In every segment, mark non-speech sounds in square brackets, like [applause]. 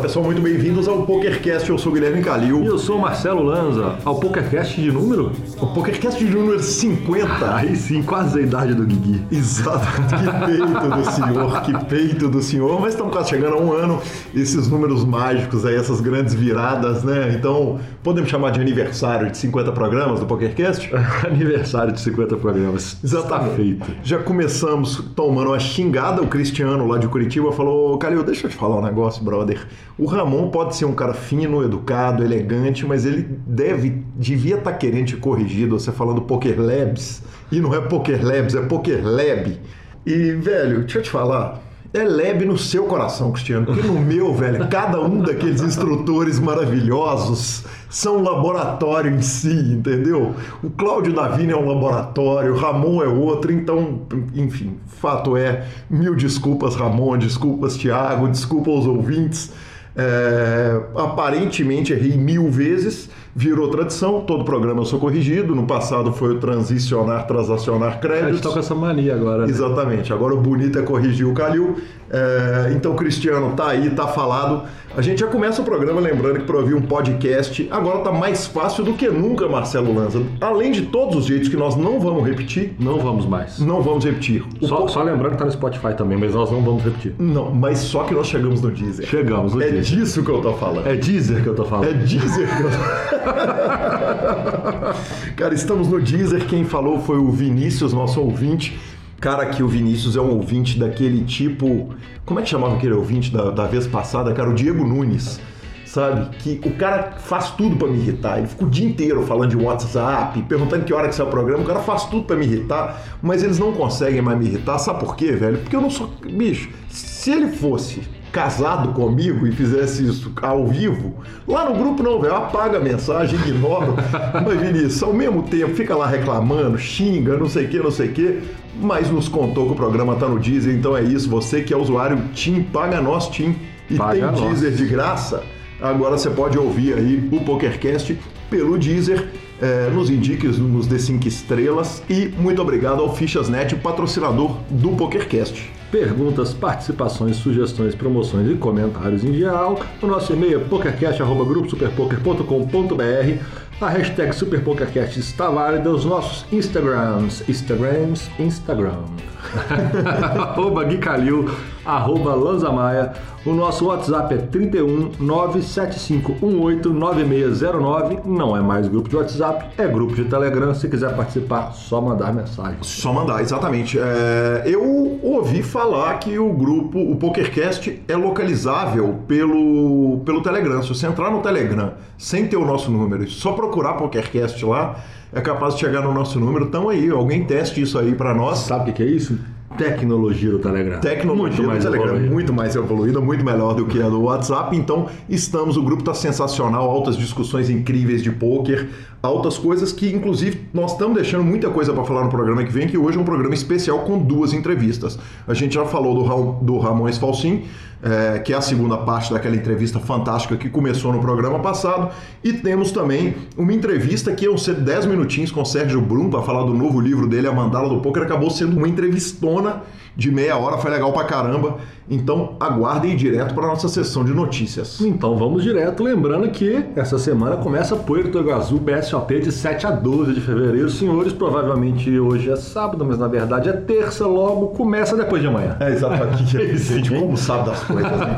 pessoal, muito bem-vindos ao PokerCast. Eu sou o Guilherme Calil. E eu sou o Marcelo Lanza. Ao PokerCast de número? O PokerCast de número 50. [laughs] Aí sim, quase a idade do Guigui. Exato. [laughs] Que peito do senhor, que peito do senhor. Mas estamos quase chegando a um ano. Esses números mágicos aí, essas grandes viradas, né? Então, podemos chamar de aniversário de 50 programas do PokerCast? [laughs] aniversário de 50 programas. Exatamente. Está feito. Já começamos tomando uma xingada. O Cristiano lá de Curitiba falou: Calil, deixa eu te falar um negócio, brother. O Ramon pode ser um cara fino, educado, elegante, mas ele deve, devia estar tá querendo te corrigir, você falando Poker Labs. E não é Poker Labs, é Poker Lab. E, velho, deixa eu te falar. É lab no seu coração, Cristiano. Porque no meu, [laughs] velho, cada um daqueles instrutores maravilhosos são um laboratório em si, entendeu? O Cláudio Davini é um laboratório, o Ramon é outro, então, enfim, fato é, mil desculpas, Ramon, desculpas, Tiago, desculpa aos ouvintes. É, aparentemente errei mil vezes, virou tradição, todo programa eu sou corrigido. No passado foi o transicionar, transacionar créditos. A gente tá com essa mania agora. Né? Exatamente, agora o bonito é corrigir o Calil. É, então, Cristiano, tá aí, tá falado. A gente já começa o programa lembrando que para ouvir um podcast agora tá mais fácil do que nunca, Marcelo Lanza. Além de todos os jeitos que nós não vamos repetir. Não vamos mais. Não vamos repetir. Só, po... só, lembrando que tá no Spotify também, mas nós não vamos repetir. Não, mas só que nós chegamos no Deezer. Chegamos no é Deezer. É disso que eu tô falando. É Deezer que eu tô falando. É Deezer que eu tô... [laughs] [laughs] Cara, estamos no Deezer. Quem falou foi o Vinícius, nosso ouvinte. Cara, que o Vinícius é um ouvinte daquele tipo. Como é que chamava aquele ouvinte da, da vez passada, cara? O Diego Nunes. Sabe? Que o cara faz tudo para me irritar. Ele fica o dia inteiro falando de WhatsApp, perguntando que hora que sai o programa. O cara faz tudo para me irritar, mas eles não conseguem mais me irritar. Sabe por quê, velho? Porque eu não sou. Bicho, se ele fosse casado comigo e fizesse isso ao vivo, lá no grupo não, velho, apaga a mensagem, ignora. [laughs] Mas Vinícius, ao mesmo tempo, fica lá reclamando, xinga, não sei o que, não sei o que, mas nos contou que o programa tá no Deezer, então é isso. Você que é usuário TIM, paga nós TIM e paga tem Deezer de graça. Agora você pode ouvir aí o PokerCast pelo Deezer. É, nos indique, nos dê 5 estrelas e muito obrigado ao Fichasnet, patrocinador do PokerCast perguntas, participações, sugestões, promoções e comentários em geral. O nosso e-mail é pokercast.gruposuperpoker.com.br A hashtag SuperPokerCast está válida. Os nossos Instagrams, Instagrams, Instagram. [laughs] arroba Gui Calil, arroba Lanzamaia. O nosso WhatsApp é 31 97518 9609. Não é mais grupo de WhatsApp, é grupo de Telegram. Se quiser participar, só mandar mensagem. Só mandar, exatamente. É, eu ouvi falar que o grupo, o PokerCast, é localizável pelo, pelo Telegram. Se você entrar no Telegram sem ter o nosso número, só procurar PokerCast lá, é capaz de chegar no nosso número. Então aí, alguém teste isso aí para nós. Sabe o que é isso? Tecnologia do Telegram. Tecnologia muito mais do Telegram, evoluída. muito mais evoluída, muito melhor do que a do WhatsApp. Então, estamos, o grupo está sensacional, altas discussões incríveis de poker, altas coisas que, inclusive, nós estamos deixando muita coisa para falar no programa que vem, que hoje é um programa especial com duas entrevistas. A gente já falou do, Ra do Ramon Falsim, é, que é a segunda parte daquela entrevista fantástica que começou no programa passado. E temos também uma entrevista que iam ser 10 minutinhos com o Sérgio Brum para falar do novo livro dele, A Mandala do Poker. Acabou sendo uma entrevistona de meia hora, foi legal pra caramba. Então aguardem direto para nossa sessão de notícias. Então vamos direto, lembrando que essa semana começa Puerto Iguaçu BSOP de 7 a 12 de fevereiro. Senhores, provavelmente hoje é sábado, mas na verdade é terça, logo começa depois de amanhã. É exatamente. é isso, gente, como sabe das coisas, né?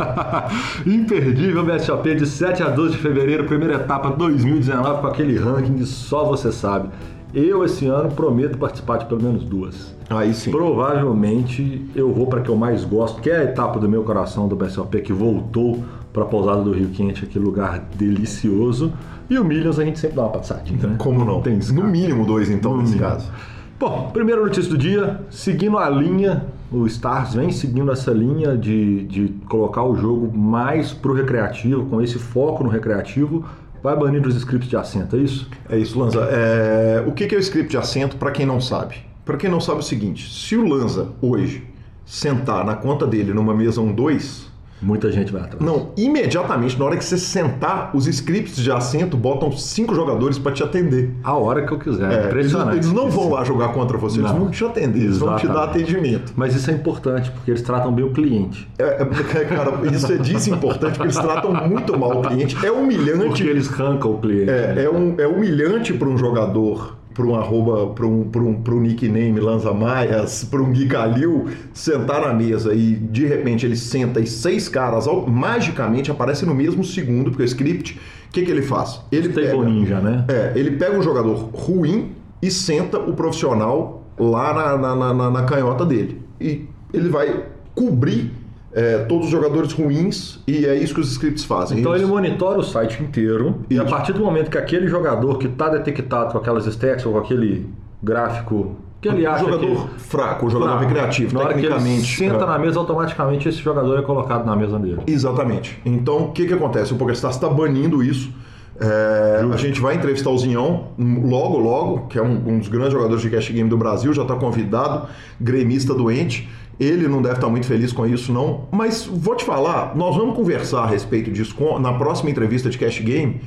[laughs] Imperdível BSOP de 7 a 12 de fevereiro, primeira etapa 2019 com aquele ranking que só você sabe. Eu, esse ano, prometo participar de pelo menos duas. Aí sim. Provavelmente eu vou para que eu mais gosto, que é a etapa do meu coração do BSOP, que voltou para a pousada do Rio Quente, aquele lugar delicioso. E o Millions a gente sempre dá uma passadinha, né? [laughs] Como não? Tem no mínimo dois, então, no nesse mínimo. caso. Bom, primeira notícia do dia, seguindo a linha, o Stars vem seguindo essa linha de, de colocar o jogo mais pro recreativo, com esse foco no recreativo vai banir os scripts de assento, é isso? É isso, Lanza. É... O que é o script de assento, para quem não sabe? Para quem não sabe é o seguinte, se o Lanza hoje sentar na conta dele numa mesa 1-2, Muita gente vai atrás. Não, imediatamente, na hora que você sentar, os scripts de assento botam cinco jogadores para te atender. A hora que eu quiser. É, Impressionante. Eles, eles não vão lá jogar contra você, não. eles vão te atender, eles vão te dar atendimento. Mas isso é importante, porque eles tratam bem o cliente. É, é, cara, isso é desimportante, porque eles tratam muito mal o cliente. É humilhante. Porque eles arrancam o cliente. É, é, um, é humilhante para um jogador para um arroba, para um, um, um nickname Lanza Maias, para um Gui Calil, sentar na mesa e de repente ele senta e seis caras magicamente aparecem no mesmo segundo, porque o script, o que, que ele faz? Ele pega, ninja, né? É, ele pega um jogador ruim e senta o profissional lá na, na, na, na canhota dele. E ele vai cobrir é, todos os jogadores ruins e é isso que os scripts fazem. Então Eles... ele monitora o site inteiro isso. e a partir do momento que aquele jogador que está detectado com aquelas stats ou com aquele gráfico que ele acha jogador que... fraco, o jogador fraco. recreativo, na tecnicamente. Senta é. na mesa, automaticamente esse jogador é colocado na mesa dele. Exatamente. Então, o que, que acontece? O PokerStars está banindo isso. É, a gente vai entrevistar o Zinhão logo, logo, que é um, um dos grandes jogadores de cash game do Brasil, já está convidado, gremista doente. Ele não deve estar muito feliz com isso, não. Mas vou te falar, nós vamos conversar a respeito disso na próxima entrevista de Cash Game.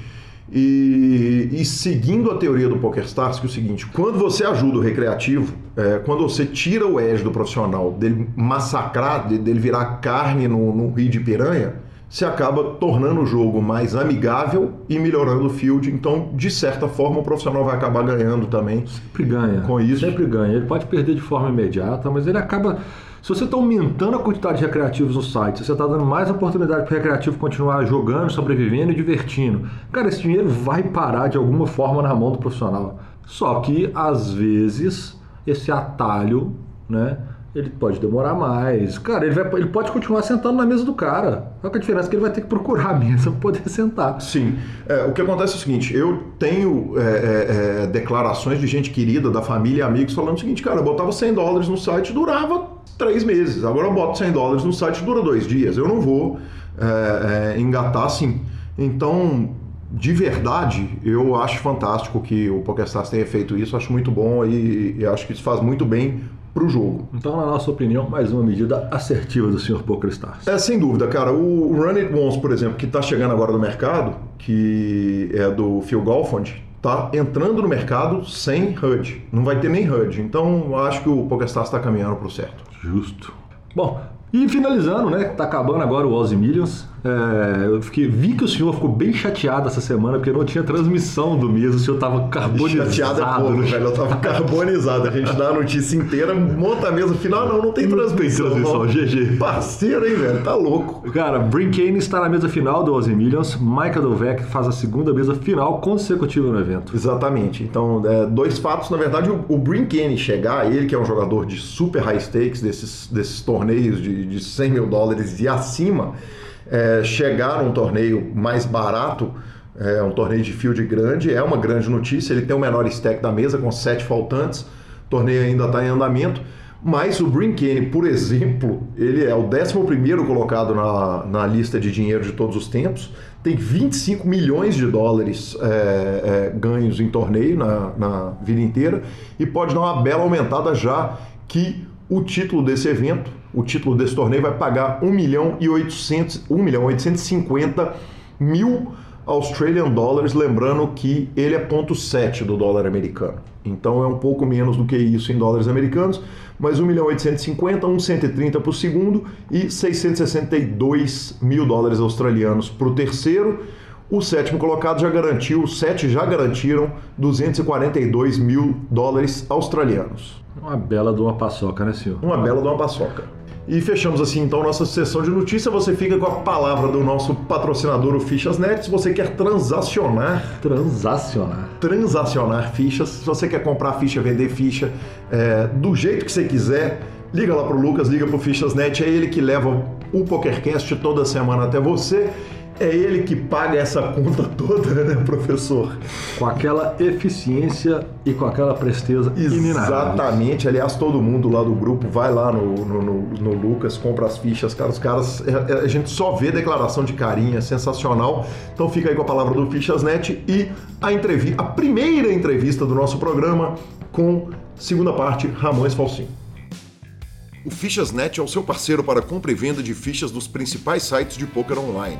E, e, seguindo a teoria do PokerStars, que é o seguinte: quando você ajuda o recreativo, é, quando você tira o edge do profissional, dele massacrar, dele virar carne no, no rio de piranha, você acaba tornando o jogo mais amigável e melhorando o field. Então, de certa forma, o profissional vai acabar ganhando também. Sempre ganha. Com isso. Sempre ganha. Ele pode perder de forma imediata, mas ele acaba se você está aumentando a quantidade de recreativos no site, se você está dando mais oportunidade para o recreativo continuar jogando, sobrevivendo e divertindo, cara, esse dinheiro vai parar de alguma forma na mão do profissional. Só que, às vezes, esse atalho, né? ele pode demorar mais. Cara, ele, vai, ele pode continuar sentando na mesa do cara. Só que a diferença é que ele vai ter que procurar a mesa [laughs] para poder sentar. Sim. É, o que acontece é o seguinte: eu tenho é, é, é declarações de gente querida, da família e amigos, falando o seguinte, cara, eu botava 100 dólares no site durava três meses. Agora eu boto 100 dólares no site dura dois dias. Eu não vou é, é, engatar assim. Então, de verdade, eu acho fantástico que o PokerStars tenha feito isso. Acho muito bom e, e acho que isso faz muito bem para o jogo. Então, na nossa opinião, mais uma medida assertiva do Sr. PokerStars. É, sem dúvida, cara. O Run It Once, por exemplo, que está chegando agora no mercado, que é do Phil Golfond, está entrando no mercado sem HUD. Não vai ter nem HUD. Então, acho que o PokerStars está caminhando para o certo. Justo. Bom, e finalizando, né? Tá acabando agora o Ozzy Millions. É, eu fiquei, vi que o senhor ficou bem chateado essa semana porque não tinha transmissão do mês, o senhor tava carbonizado. Chateado é pouco, velho. Eu tava [laughs] carbonizado. A gente dá a notícia inteira, monta a mesa final, não, não tem transmissão. Não tem transmissão, GG. Parceiro, hein, velho? Tá louco. Cara, Brinkane está na mesa final do Ozzy Millions. Michael Dovek faz a segunda mesa final consecutiva no evento. Exatamente. Então, é, dois fatos. Na verdade, o, o Brinkane chegar, ele que é um jogador de super high stakes, desses, desses torneios de, de 100 mil dólares e acima é, chegar um torneio mais barato, é, um torneio de field grande, é uma grande notícia. Ele tem o menor stack da mesa, com sete faltantes, o torneio ainda está em andamento. Mas o Brinkane, por exemplo, ele é o 11 colocado na, na lista de dinheiro de todos os tempos, tem 25 milhões de dólares é, é, ganhos em torneio na, na vida inteira e pode dar uma bela aumentada já que o título desse evento, o título desse torneio vai pagar 1 milhão e 800, 1 milhão 850 mil Australian Dollars, lembrando que ele é ponto 7 do dólar americano. Então é um pouco menos do que isso em dólares americanos, mas 1 milhão 850, 130 para o segundo e 662 mil dólares australianos para o terceiro. O sétimo colocado já garantiu, os sete já garantiram 242 mil dólares australianos. Uma bela de uma paçoca, né, senhor? Uma bela de uma paçoca. E fechamos assim então nossa sessão de notícia. Você fica com a palavra do nosso patrocinador, o Fichas.net. Se você quer transacionar. Transacionar. Transacionar fichas. Se você quer comprar ficha, vender ficha é, do jeito que você quiser, liga lá pro Lucas, liga pro Fichas.net. É ele que leva o PokerCast toda semana até você é ele que paga essa conta [laughs] toda, né, professor? Com aquela eficiência e com aquela presteza Exatamente. Aliás, todo mundo lá do grupo vai lá no, no, no, no Lucas, compra as fichas, cara. Os caras, é, é, a gente só vê declaração de carinho, é sensacional. Então fica aí com a palavra do Fichasnet e a entrevista, a primeira entrevista do nosso programa com segunda parte, Ramões Falsinho. O Fichasnet é o seu parceiro para compra e venda de fichas dos principais sites de poker online.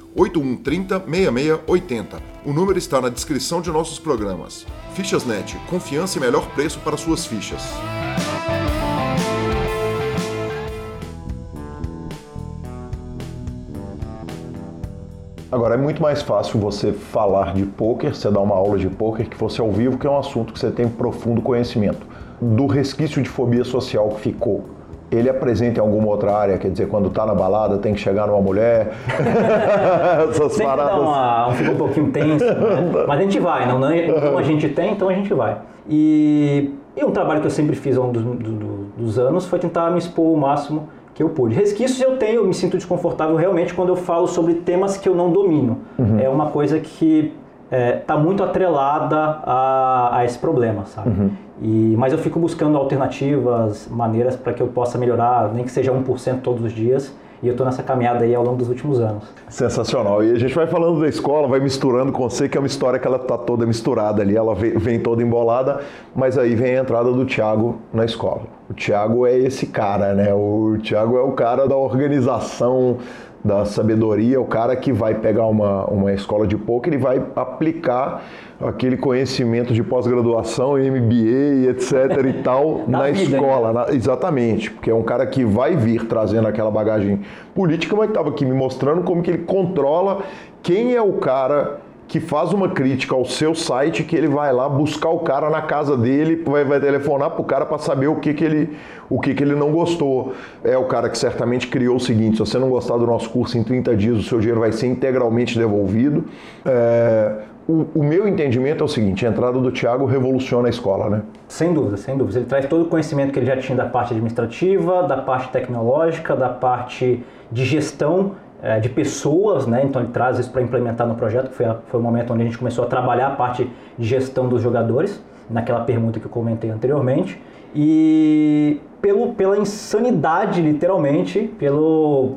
8130 6680. O número está na descrição de nossos programas. Fichasnet, confiança e melhor preço para suas fichas. Agora é muito mais fácil você falar de poker, você dar uma aula de poker que fosse ao vivo, que é um assunto que você tem profundo conhecimento. Do resquício de fobia social que ficou, ele é presente em alguma outra área, quer dizer, quando tá na balada tem que chegar numa mulher. [laughs] Essas Sempre paradas. Dá uma, um, fica um pouquinho tenso, né? [laughs] mas a gente vai, não, não, como a gente tem, então a gente vai. E, e um trabalho que eu sempre fiz ao longo dos, do, dos anos foi tentar me expor o máximo que eu pude. Resquícios eu tenho, eu me sinto desconfortável realmente quando eu falo sobre temas que eu não domino. Uhum. É uma coisa que está é, tá muito atrelada a, a, esse problema, sabe? Uhum. E, mas eu fico buscando alternativas, maneiras para que eu possa melhorar, nem que seja 1% todos os dias. E eu estou nessa caminhada aí ao longo dos últimos anos. Sensacional. E a gente vai falando da escola, vai misturando com você, que é uma história que ela está toda misturada ali, ela vem, toda embolada, mas aí vem a entrada do Tiago na escola. O Tiago é esse cara, né? O Tiago é o cara da organização, da sabedoria, o cara que vai pegar uma, uma escola de poker e vai aplicar aquele conhecimento de pós-graduação, MBA, etc [laughs] e tal, na, na vida, escola. Né? Na, exatamente, porque é um cara que vai vir trazendo aquela bagagem política, mas estava aqui me mostrando como que ele controla quem é o cara que faz uma crítica ao seu site, que ele vai lá buscar o cara na casa dele, vai, vai telefonar para o cara para saber o que, que ele o que, que ele não gostou. É o cara que certamente criou o seguinte: se você não gostar do nosso curso em 30 dias, o seu dinheiro vai ser integralmente devolvido. É, o, o, meu entendimento é o seguinte: a entrada do Tiago revoluciona a escola, né? Sem dúvida, sem dúvida. Ele traz todo o conhecimento que ele já tinha da parte administrativa, da parte tecnológica, da parte de gestão é, de pessoas, né? Então ele traz isso para implementar no projeto, que foi, a, foi o momento onde a gente começou a trabalhar a parte de gestão dos jogadores, naquela pergunta que eu comentei anteriormente. E pelo, pela insanidade, literalmente, pelo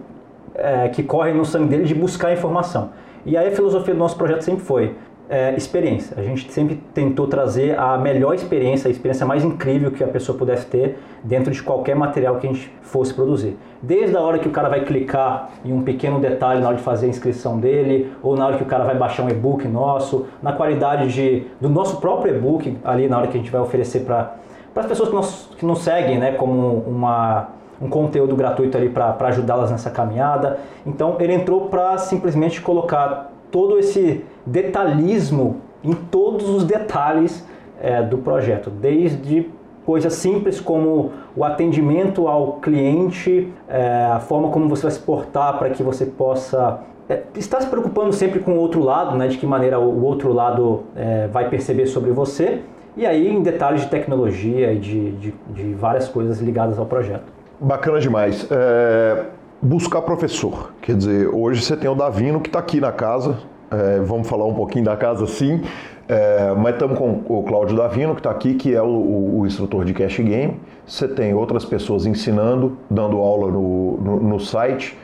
é, que corre no sangue dele de buscar informação. E aí a filosofia do nosso projeto sempre foi é, experiência. A gente sempre tentou trazer a melhor experiência, a experiência mais incrível que a pessoa pudesse ter dentro de qualquer material que a gente fosse produzir. Desde a hora que o cara vai clicar em um pequeno detalhe na hora de fazer a inscrição dele, ou na hora que o cara vai baixar um e-book nosso, na qualidade de, do nosso próprio e-book ali na hora que a gente vai oferecer para as pessoas que nos, que nos seguem, né, como uma um conteúdo gratuito ali para ajudá-las nessa caminhada. Então ele entrou para simplesmente colocar todo esse detalhismo em todos os detalhes é, do projeto, desde coisas simples como o atendimento ao cliente, é, a forma como você vai se portar para que você possa é, estar se preocupando sempre com o outro lado, né, de que maneira o outro lado é, vai perceber sobre você, e aí em detalhes de tecnologia e de, de, de várias coisas ligadas ao projeto. Bacana demais. É, buscar professor. Quer dizer, hoje você tem o Davino que está aqui na casa. É, vamos falar um pouquinho da casa sim. É, mas estamos com o Cláudio Davino, que está aqui, que é o, o, o, instrutor de cash game. Você tem outras pessoas ensinando, dando aula no, no, no, site.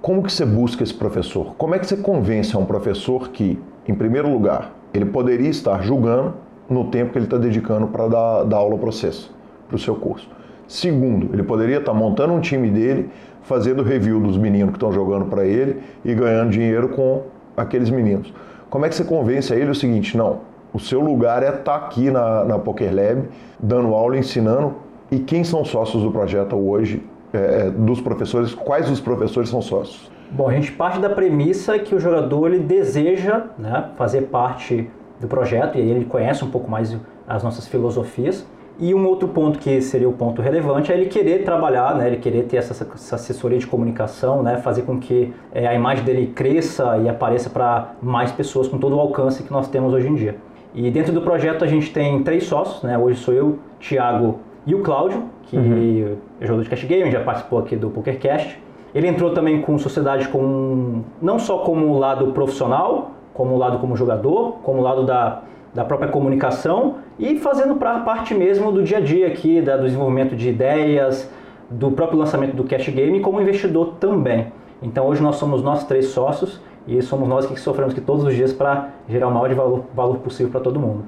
Como que você busca esse professor? Como é que você convence a um professor que, em primeiro lugar, ele poderia estar julgando no tempo que ele está dedicando para dar, dar aula para vocês, para o seu curso? Segundo, ele poderia estar montando um time dele, fazendo review dos meninos que estão jogando para ele e ganhando dinheiro com aqueles meninos. Como é que você convence a ele o seguinte? Não, o seu lugar é estar tá aqui na, na Poker Lab, dando aula, ensinando. E quem são sócios do projeto hoje, é, é dos professores? Quais dos professores são sócios? Bom, a gente parte da premissa que o jogador ele deseja né, fazer parte do projeto e ele conhece um pouco mais as nossas filosofias. E um outro ponto que seria o ponto relevante é ele querer trabalhar, né, ele querer ter essa, essa assessoria de comunicação, né, fazer com que é, a imagem dele cresça e apareça para mais pessoas com todo o alcance que nós temos hoje em dia. E dentro do projeto a gente tem três sócios, né, hoje sou eu, Thiago e o Cláudio, que uhum. é jogador de cash game, já participou aqui do PokerCast. Ele entrou também com sociedade com não só como o lado profissional, como o lado como jogador, como o lado da, da própria comunicação e fazendo para parte mesmo do dia a dia aqui, da, do desenvolvimento de ideias, do próprio lançamento do cash game como investidor também. Então hoje nós somos nós três sócios e somos nós que sofremos aqui todos os dias para gerar o maior de valor, valor possível para todo mundo.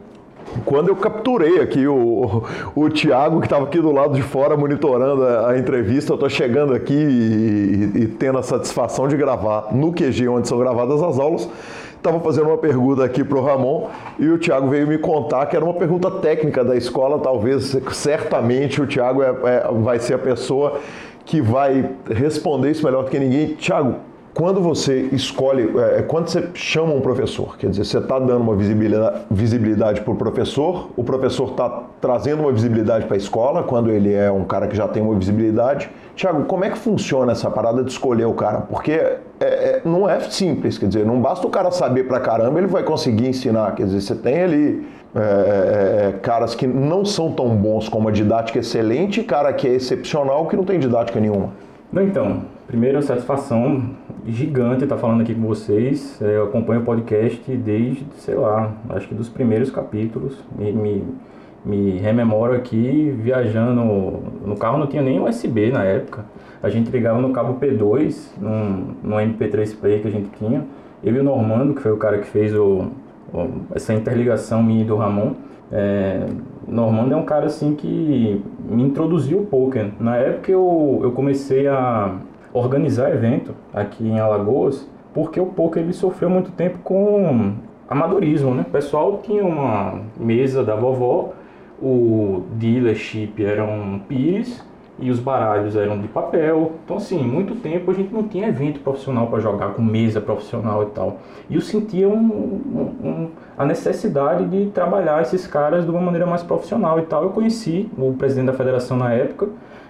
Quando eu capturei aqui o, o, o Tiago, que estava aqui do lado de fora monitorando a, a entrevista, eu estou chegando aqui e, e, e tendo a satisfação de gravar no QG, onde são gravadas as aulas. Estava fazendo uma pergunta aqui para o Ramon e o Tiago veio me contar que era uma pergunta técnica da escola. Talvez, certamente, o Tiago é, é, vai ser a pessoa que vai responder isso melhor do que ninguém. Tiago, quando você escolhe, é, é, quando você chama um professor, quer dizer, você está dando uma visibilidade, para o professor, o professor está trazendo uma visibilidade para a escola, quando ele é um cara que já tem uma visibilidade. Tiago, como é que funciona essa parada de escolher o cara? Porque é, é, não é simples, quer dizer, não basta o cara saber para caramba, ele vai conseguir ensinar. Quer dizer, você tem ali é, é, é, caras que não são tão bons com uma didática excelente e cara que é excepcional que não tem didática nenhuma. Não, então, primeiro, satisfação gigante estar falando aqui com vocês. É, eu acompanho o podcast desde, sei lá, acho que dos primeiros capítulos. Me, me, me rememoro aqui viajando. No carro não tinha nem USB na época. A gente ligava no cabo P2, num, num MP3 Play que a gente tinha. Eu e o Normando, que foi o cara que fez o, o essa interligação minha do Ramon. É, Normando é um cara assim que me introduziu o poker. Na época eu, eu comecei a organizar evento aqui em Alagoas, porque o poker ele sofreu muito tempo com amadorismo, né? O pessoal tinha uma mesa da vovó, o dealership eram pires e os baralhos eram de papel. Então, assim, muito tempo a gente não tinha evento profissional para jogar com mesa profissional e tal. E eu sentia um, um, um, a necessidade de trabalhar esses caras de uma maneira mais profissional e tal. Eu conheci o presidente da federação na época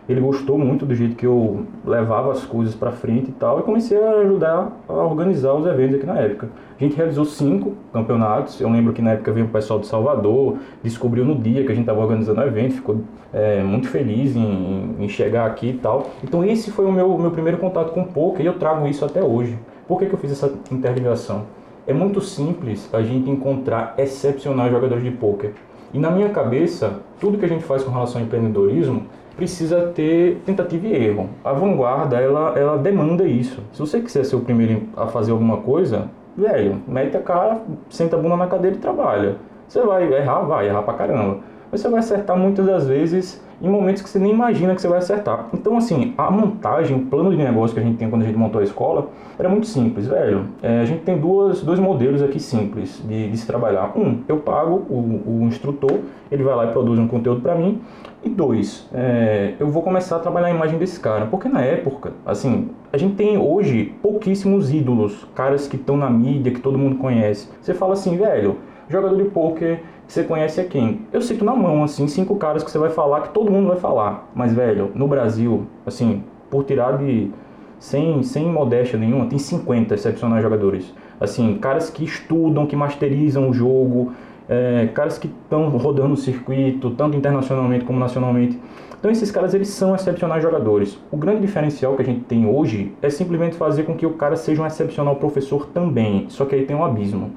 ele gostou muito do jeito que eu levava as coisas para frente e tal, e comecei a ajudar a organizar os eventos aqui na época. A gente realizou cinco campeonatos. Eu lembro que na época veio o pessoal de Salvador, descobriu no dia que a gente estava organizando o evento, ficou é, muito feliz em, em, chegar aqui e tal. Então esse foi o meu, meu primeiro contato com o poker e eu trago isso até hoje. Por que, que eu fiz essa interligação? É muito simples a gente encontrar excepcionais jogadores de poker. E na minha cabeça, tudo que a gente faz com relação ao empreendedorismo precisa ter tentativa e erro. A vanguarda, ela, ela demanda isso. Se você quiser ser o primeiro a fazer alguma coisa, velho, mete a cara, senta a bunda na cadeira e trabalha. Você vai errar, vai errar pra caramba. Mas você vai acertar muitas das vezes em momentos que você nem imagina que você vai acertar. Então, assim, a montagem, o plano de negócio que a gente tem quando a gente montou a escola, era muito simples, velho. É, a gente tem duas, dois modelos aqui simples de, de se trabalhar. Um, eu pago o, o instrutor, ele vai lá e produz um conteúdo para mim. E dois, é, eu vou começar a trabalhar a imagem desse cara. Porque na época, assim, a gente tem hoje pouquíssimos ídolos, caras que estão na mídia, que todo mundo conhece. Você fala assim, velho, jogador de pôquer você conhece é quem? Eu cito na mão, assim, cinco caras que você vai falar, que todo mundo vai falar. Mas, velho, no Brasil, assim, por tirar de. Sem, sem modéstia nenhuma, tem 50 excepcionais jogadores. Assim, caras que estudam, que masterizam o jogo, é, caras que estão rodando o circuito, tanto internacionalmente como nacionalmente. Então esses caras eles são excepcionais jogadores. O grande diferencial que a gente tem hoje é simplesmente fazer com que o cara seja um excepcional professor também. Só que aí tem um abismo.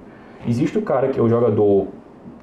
Existe o cara que é o jogador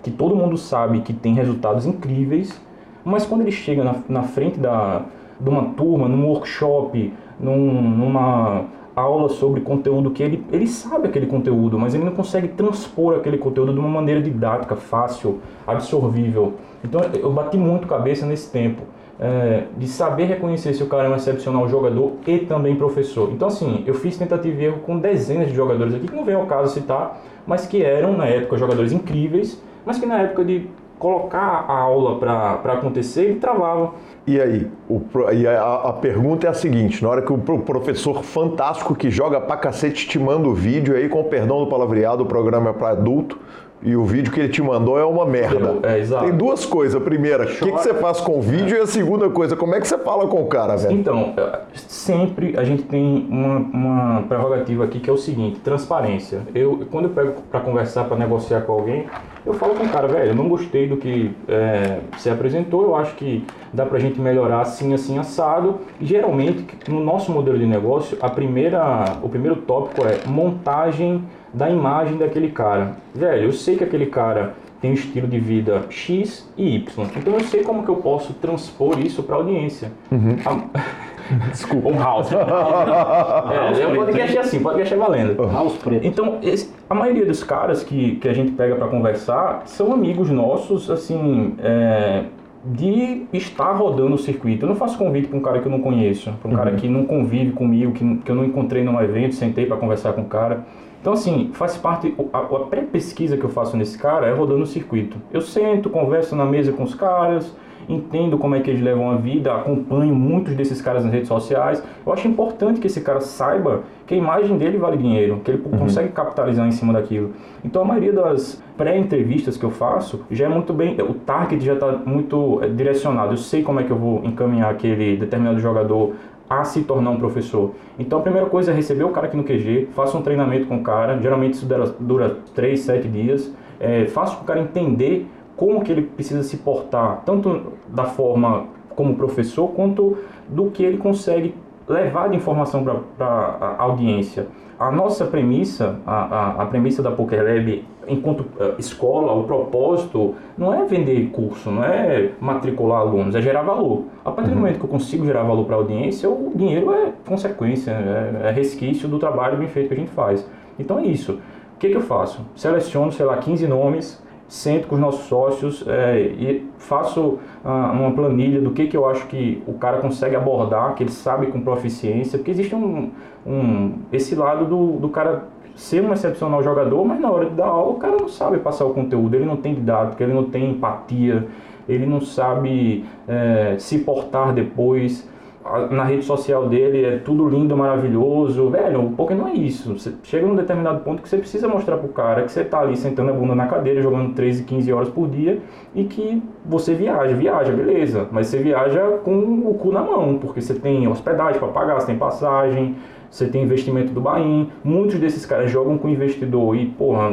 que todo mundo sabe que tem resultados incríveis, mas quando ele chega na, na frente da, de uma turma, num workshop, num, numa aula sobre conteúdo que ele, ele sabe aquele conteúdo, mas ele não consegue transpor aquele conteúdo de uma maneira didática, fácil, absorvível. Então eu bati muito cabeça nesse tempo. É, de saber reconhecer se o cara é um excepcional jogador e também professor. Então, assim, eu fiz tentativa e erro com dezenas de jogadores aqui, que não vem ao caso citar, mas que eram, na época, jogadores incríveis mas que na época de colocar a aula para acontecer, ele travava. E aí? O, e a, a, pergunta é a seguinte: na hora que o professor fantástico que joga pra cacete te manda o vídeo aí, com o perdão do palavreado, o programa é para adulto, e o vídeo que ele te mandou é uma merda. É, exato. Tem duas coisas. A primeira, o que, que, você faz com o vídeo? É. E a segunda coisa, como é que você fala com o cara, velho? Então, é, sempre a gente tem uma, uma prerrogativa aqui que é o seguinte: transparência. Eu, quando eu pego para conversar, para negociar com alguém, eu falo com o cara, velho, eu não gostei do que é, você apresentou, eu acho que dá pra gente melhorar assim, assim, assado. E, geralmente, no nosso modelo de negócio, a primeira, o primeiro tópico é montagem da imagem daquele cara. Velho, eu sei que aquele cara tem um estilo de vida X e Y. Então eu sei como que eu posso transpor isso para a audiência. Uhum. A... [laughs] Desculpa. Um house. [laughs] é, é, podcast é assim, podcast é valendo. House preto. Então, esse, a maioria dos caras que, que a gente pega para conversar são amigos nossos, assim, é, de estar rodando o circuito. Eu não faço convite para um cara que eu não conheço, para um uhum. cara que não convive comigo, que, que eu não encontrei num evento, sentei para conversar com o cara. Então, assim, faz parte. A, a pré-pesquisa que eu faço nesse cara é rodando o circuito. Eu sento, converso na mesa com os caras, entendo como é que eles levam a vida, acompanho muitos desses caras nas redes sociais. Eu acho importante que esse cara saiba que a imagem dele vale dinheiro, que ele uhum. consegue capitalizar em cima daquilo. Então, a maioria das pré-entrevistas que eu faço já é muito bem. O target já está muito é, direcionado. Eu sei como é que eu vou encaminhar aquele determinado jogador a se tornar um professor. Então a primeira coisa é receber o cara aqui no QG, faça um treinamento com o cara, geralmente isso dura, dura 3, 7 dias, é, faça o cara entender como que ele precisa se portar, tanto da forma como professor, quanto do que ele consegue levar de informação para a audiência. A nossa premissa, a, a, a premissa da Poker Lab enquanto uh, escola, o propósito não é vender curso, não é matricular alunos, é gerar valor. A partir do uhum. momento que eu consigo gerar valor para a audiência, o dinheiro é consequência, é, é, resquício do trabalho bem feito que a gente faz. Então é isso. O que, que eu faço? Seleciono, sei lá, 15 nomes, sento com os nossos sócios é, e faço uh, uma planilha do que, que eu acho que o cara consegue abordar, que ele sabe com proficiência, porque existe um, um esse lado do, do cara ser um excepcional jogador, mas na hora de dar aula o cara não sabe passar o conteúdo, ele não tem didática, ele não tem empatia, ele não sabe é, se portar depois. Na rede social dele é tudo lindo, maravilhoso. Velho, poker não é isso. Você chega num determinado ponto que você precisa mostrar pro cara que você tá ali sentando a bunda na cadeira, jogando 13, 15 horas por dia e que você viaja. Viaja, beleza. Mas você viaja com o cu na mão, porque você tem hospedagem para pagar, você tem passagem, você tem investimento do Bahia. Muitos desses caras jogam com investidor e, porra,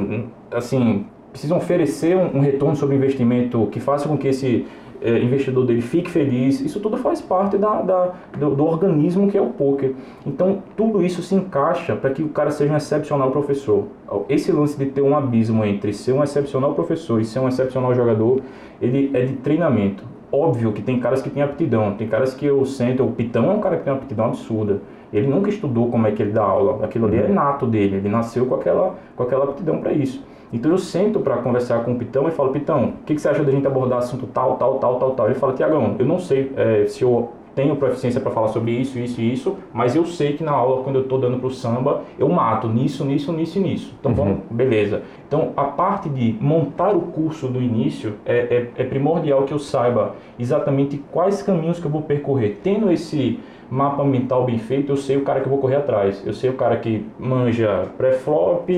assim, precisam oferecer um, retorno sobre investimento que faça com que esse é, investidor dele fique feliz. Isso tudo faz parte da, da do, do, organismo que é o poker. Então, tudo isso se encaixa para que o cara seja um excepcional professor. Esse lance de ter um abismo entre ser um excepcional professor e ser um excepcional jogador, ele é de treinamento. Óbvio que tem caras que têm aptidão, tem caras que eu sento, o Pitão é um cara que tem uma aptidão absurda. Ele nunca estudou como é que ele dá aula, aquilo ali é nato dele, ele nasceu com aquela, com aquela aptidão para isso. Então eu sento para conversar com o Pitão e falo, Pitão, o que, que, você acha da gente abordar assunto tal, tal, tal, tal, tal? Ele fala, Tiagão, eu não sei é, se eu tenho proficiência para falar sobre isso, isso e isso, mas eu sei que na aula, quando eu estou dando para o samba, eu mato nisso, nisso, nisso e nisso. Então uhum. vamos, beleza. Então a parte de montar o curso do início é, é, é primordial que eu saiba exatamente quais caminhos que eu vou percorrer. Tendo esse mapa mental bem feito, eu sei o cara que eu vou correr atrás. Eu sei o cara que manja pré-flop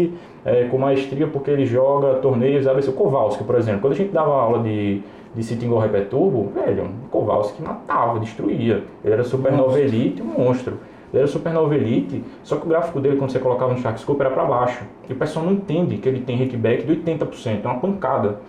é, com maestria porque ele joga torneios, sabe? O Kowalski, por exemplo. Quando a gente dava aula de, de Sitting Go Hyper Turbo, velho, o Kowalski matava, destruía. Ele era supernova elite, um monstro. Ele era supernova elite, só que o gráfico dele, quando você colocava no Sharkscope, era para baixo. E o pessoal não entende que ele tem hackback de 80%, é uma pancada.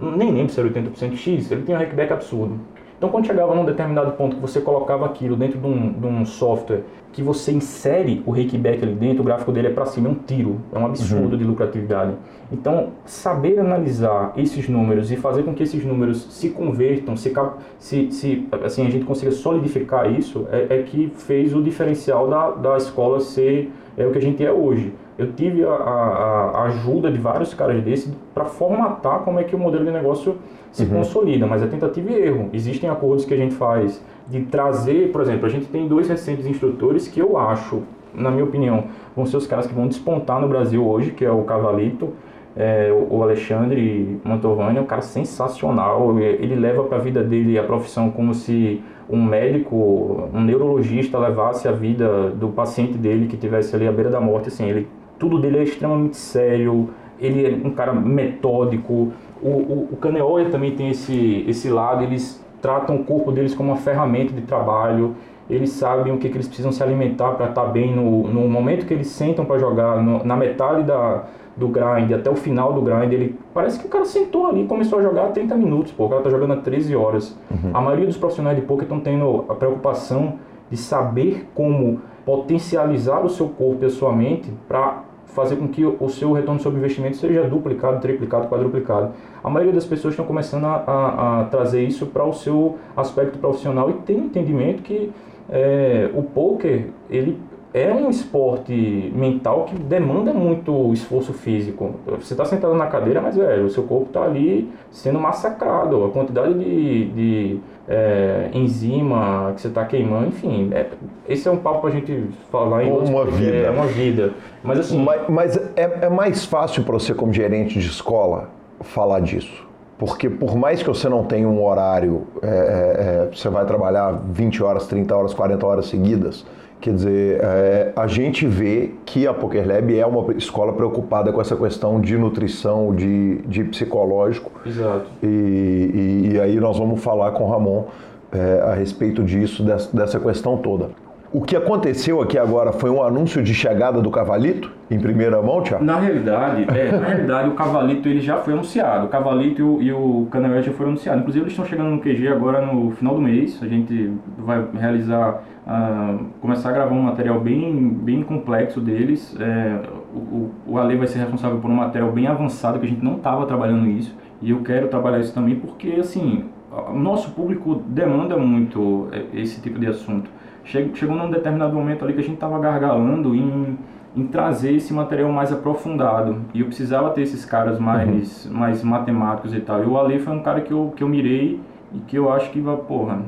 Eu nem lembro se era 80% X, ele tem um hackback absurdo. Então, quando chegava num determinado ponto que você colocava aquilo dentro de um, de um software, que você insere o rakeback ali dentro, o gráfico dele é para cima, é um tiro, é um absurdo uhum. de lucratividade. Então, saber analisar esses números e fazer com que esses números se convertam, se, se, se assim, a gente consiga solidificar isso, é, é que fez o diferencial da, da escola ser é o que a gente é hoje. Eu tive a, a, a ajuda de vários caras desses para formatar como é que o modelo de negócio se uhum. consolida, mas é tentativa e erro. Existem acordos que a gente faz de trazer, por exemplo, a gente tem dois recentes instrutores que eu acho, na minha opinião, vão ser os caras que vão despontar no Brasil hoje, que é o Cavalito, é, o Alexandre Mantovani, é um cara sensacional. Ele leva para a vida dele a profissão como se um médico, um neurologista levasse a vida do paciente dele que tivesse ali à beira da morte. Assim, ele, tudo dele é extremamente sério. Ele é um cara metódico. O, o, o Caneoia também tem esse, esse lado. Eles tratam o corpo deles como uma ferramenta de trabalho. eles sabem o que, que eles precisam se alimentar para estar tá bem no, no momento que eles sentam para jogar, no, na metade da, do grind até o final do grind, ele parece que o cara sentou ali e começou a jogar há 30 minutos, pô, o cara tá jogando há 13 horas. Uhum. A maioria dos profissionais de poker estão tendo a preocupação de saber como potencializar o seu corpo e a sua mente para fazer com que o seu retorno sobre investimento seja duplicado, triplicado, quadruplicado. A maioria das pessoas estão começando a, a, a trazer isso para o seu aspecto profissional e tem entendimento que é, o poker ele é um esporte mental que demanda muito esforço físico. Você está sentado na cadeira, mas velho, o seu corpo está ali sendo massacrado. A quantidade de, de é, enzima que você está queimando, enfim. É, esse é um papo para a gente falar em uma vida. É uma vida. Mas assim. Mas, mas é, é mais fácil para você, como gerente de escola, falar disso. Porque por mais que você não tenha um horário, é, é, é você vai trabalhar 20 horas, 30 horas, 40 horas seguidas, Quer dizer, é, a gente vê que a Poker Lab é uma escola preocupada com essa questão de nutrição, de, de psicológico. Exato. E, e, e aí nós vamos falar com o Ramon é, a respeito disso, dessa, dessa questão toda. O que aconteceu aqui agora foi um anúncio de chegada do Cavalito em primeira mão, Tiago? Na realidade, é, na realidade o Cavalito ele já foi anunciado. O Cavalito e o, e o já foram anunciados. Inclusive eles estão chegando no QG agora no final do mês. A gente vai realizar, uh, começar a gravar um material bem, bem complexo deles. É, o, o Ale vai ser responsável por um material bem avançado que a gente não estava trabalhando isso. E eu quero trabalhar isso também porque, assim, o nosso público demanda muito é, esse tipo de assunto chegou num determinado momento ali que a gente estava gargalando em, em trazer esse material mais aprofundado. E eu precisava ter esses caras mais, uhum. mais matemáticos e tal. E o Ale foi um cara que eu, que eu mirei e que eu acho que vai, porra,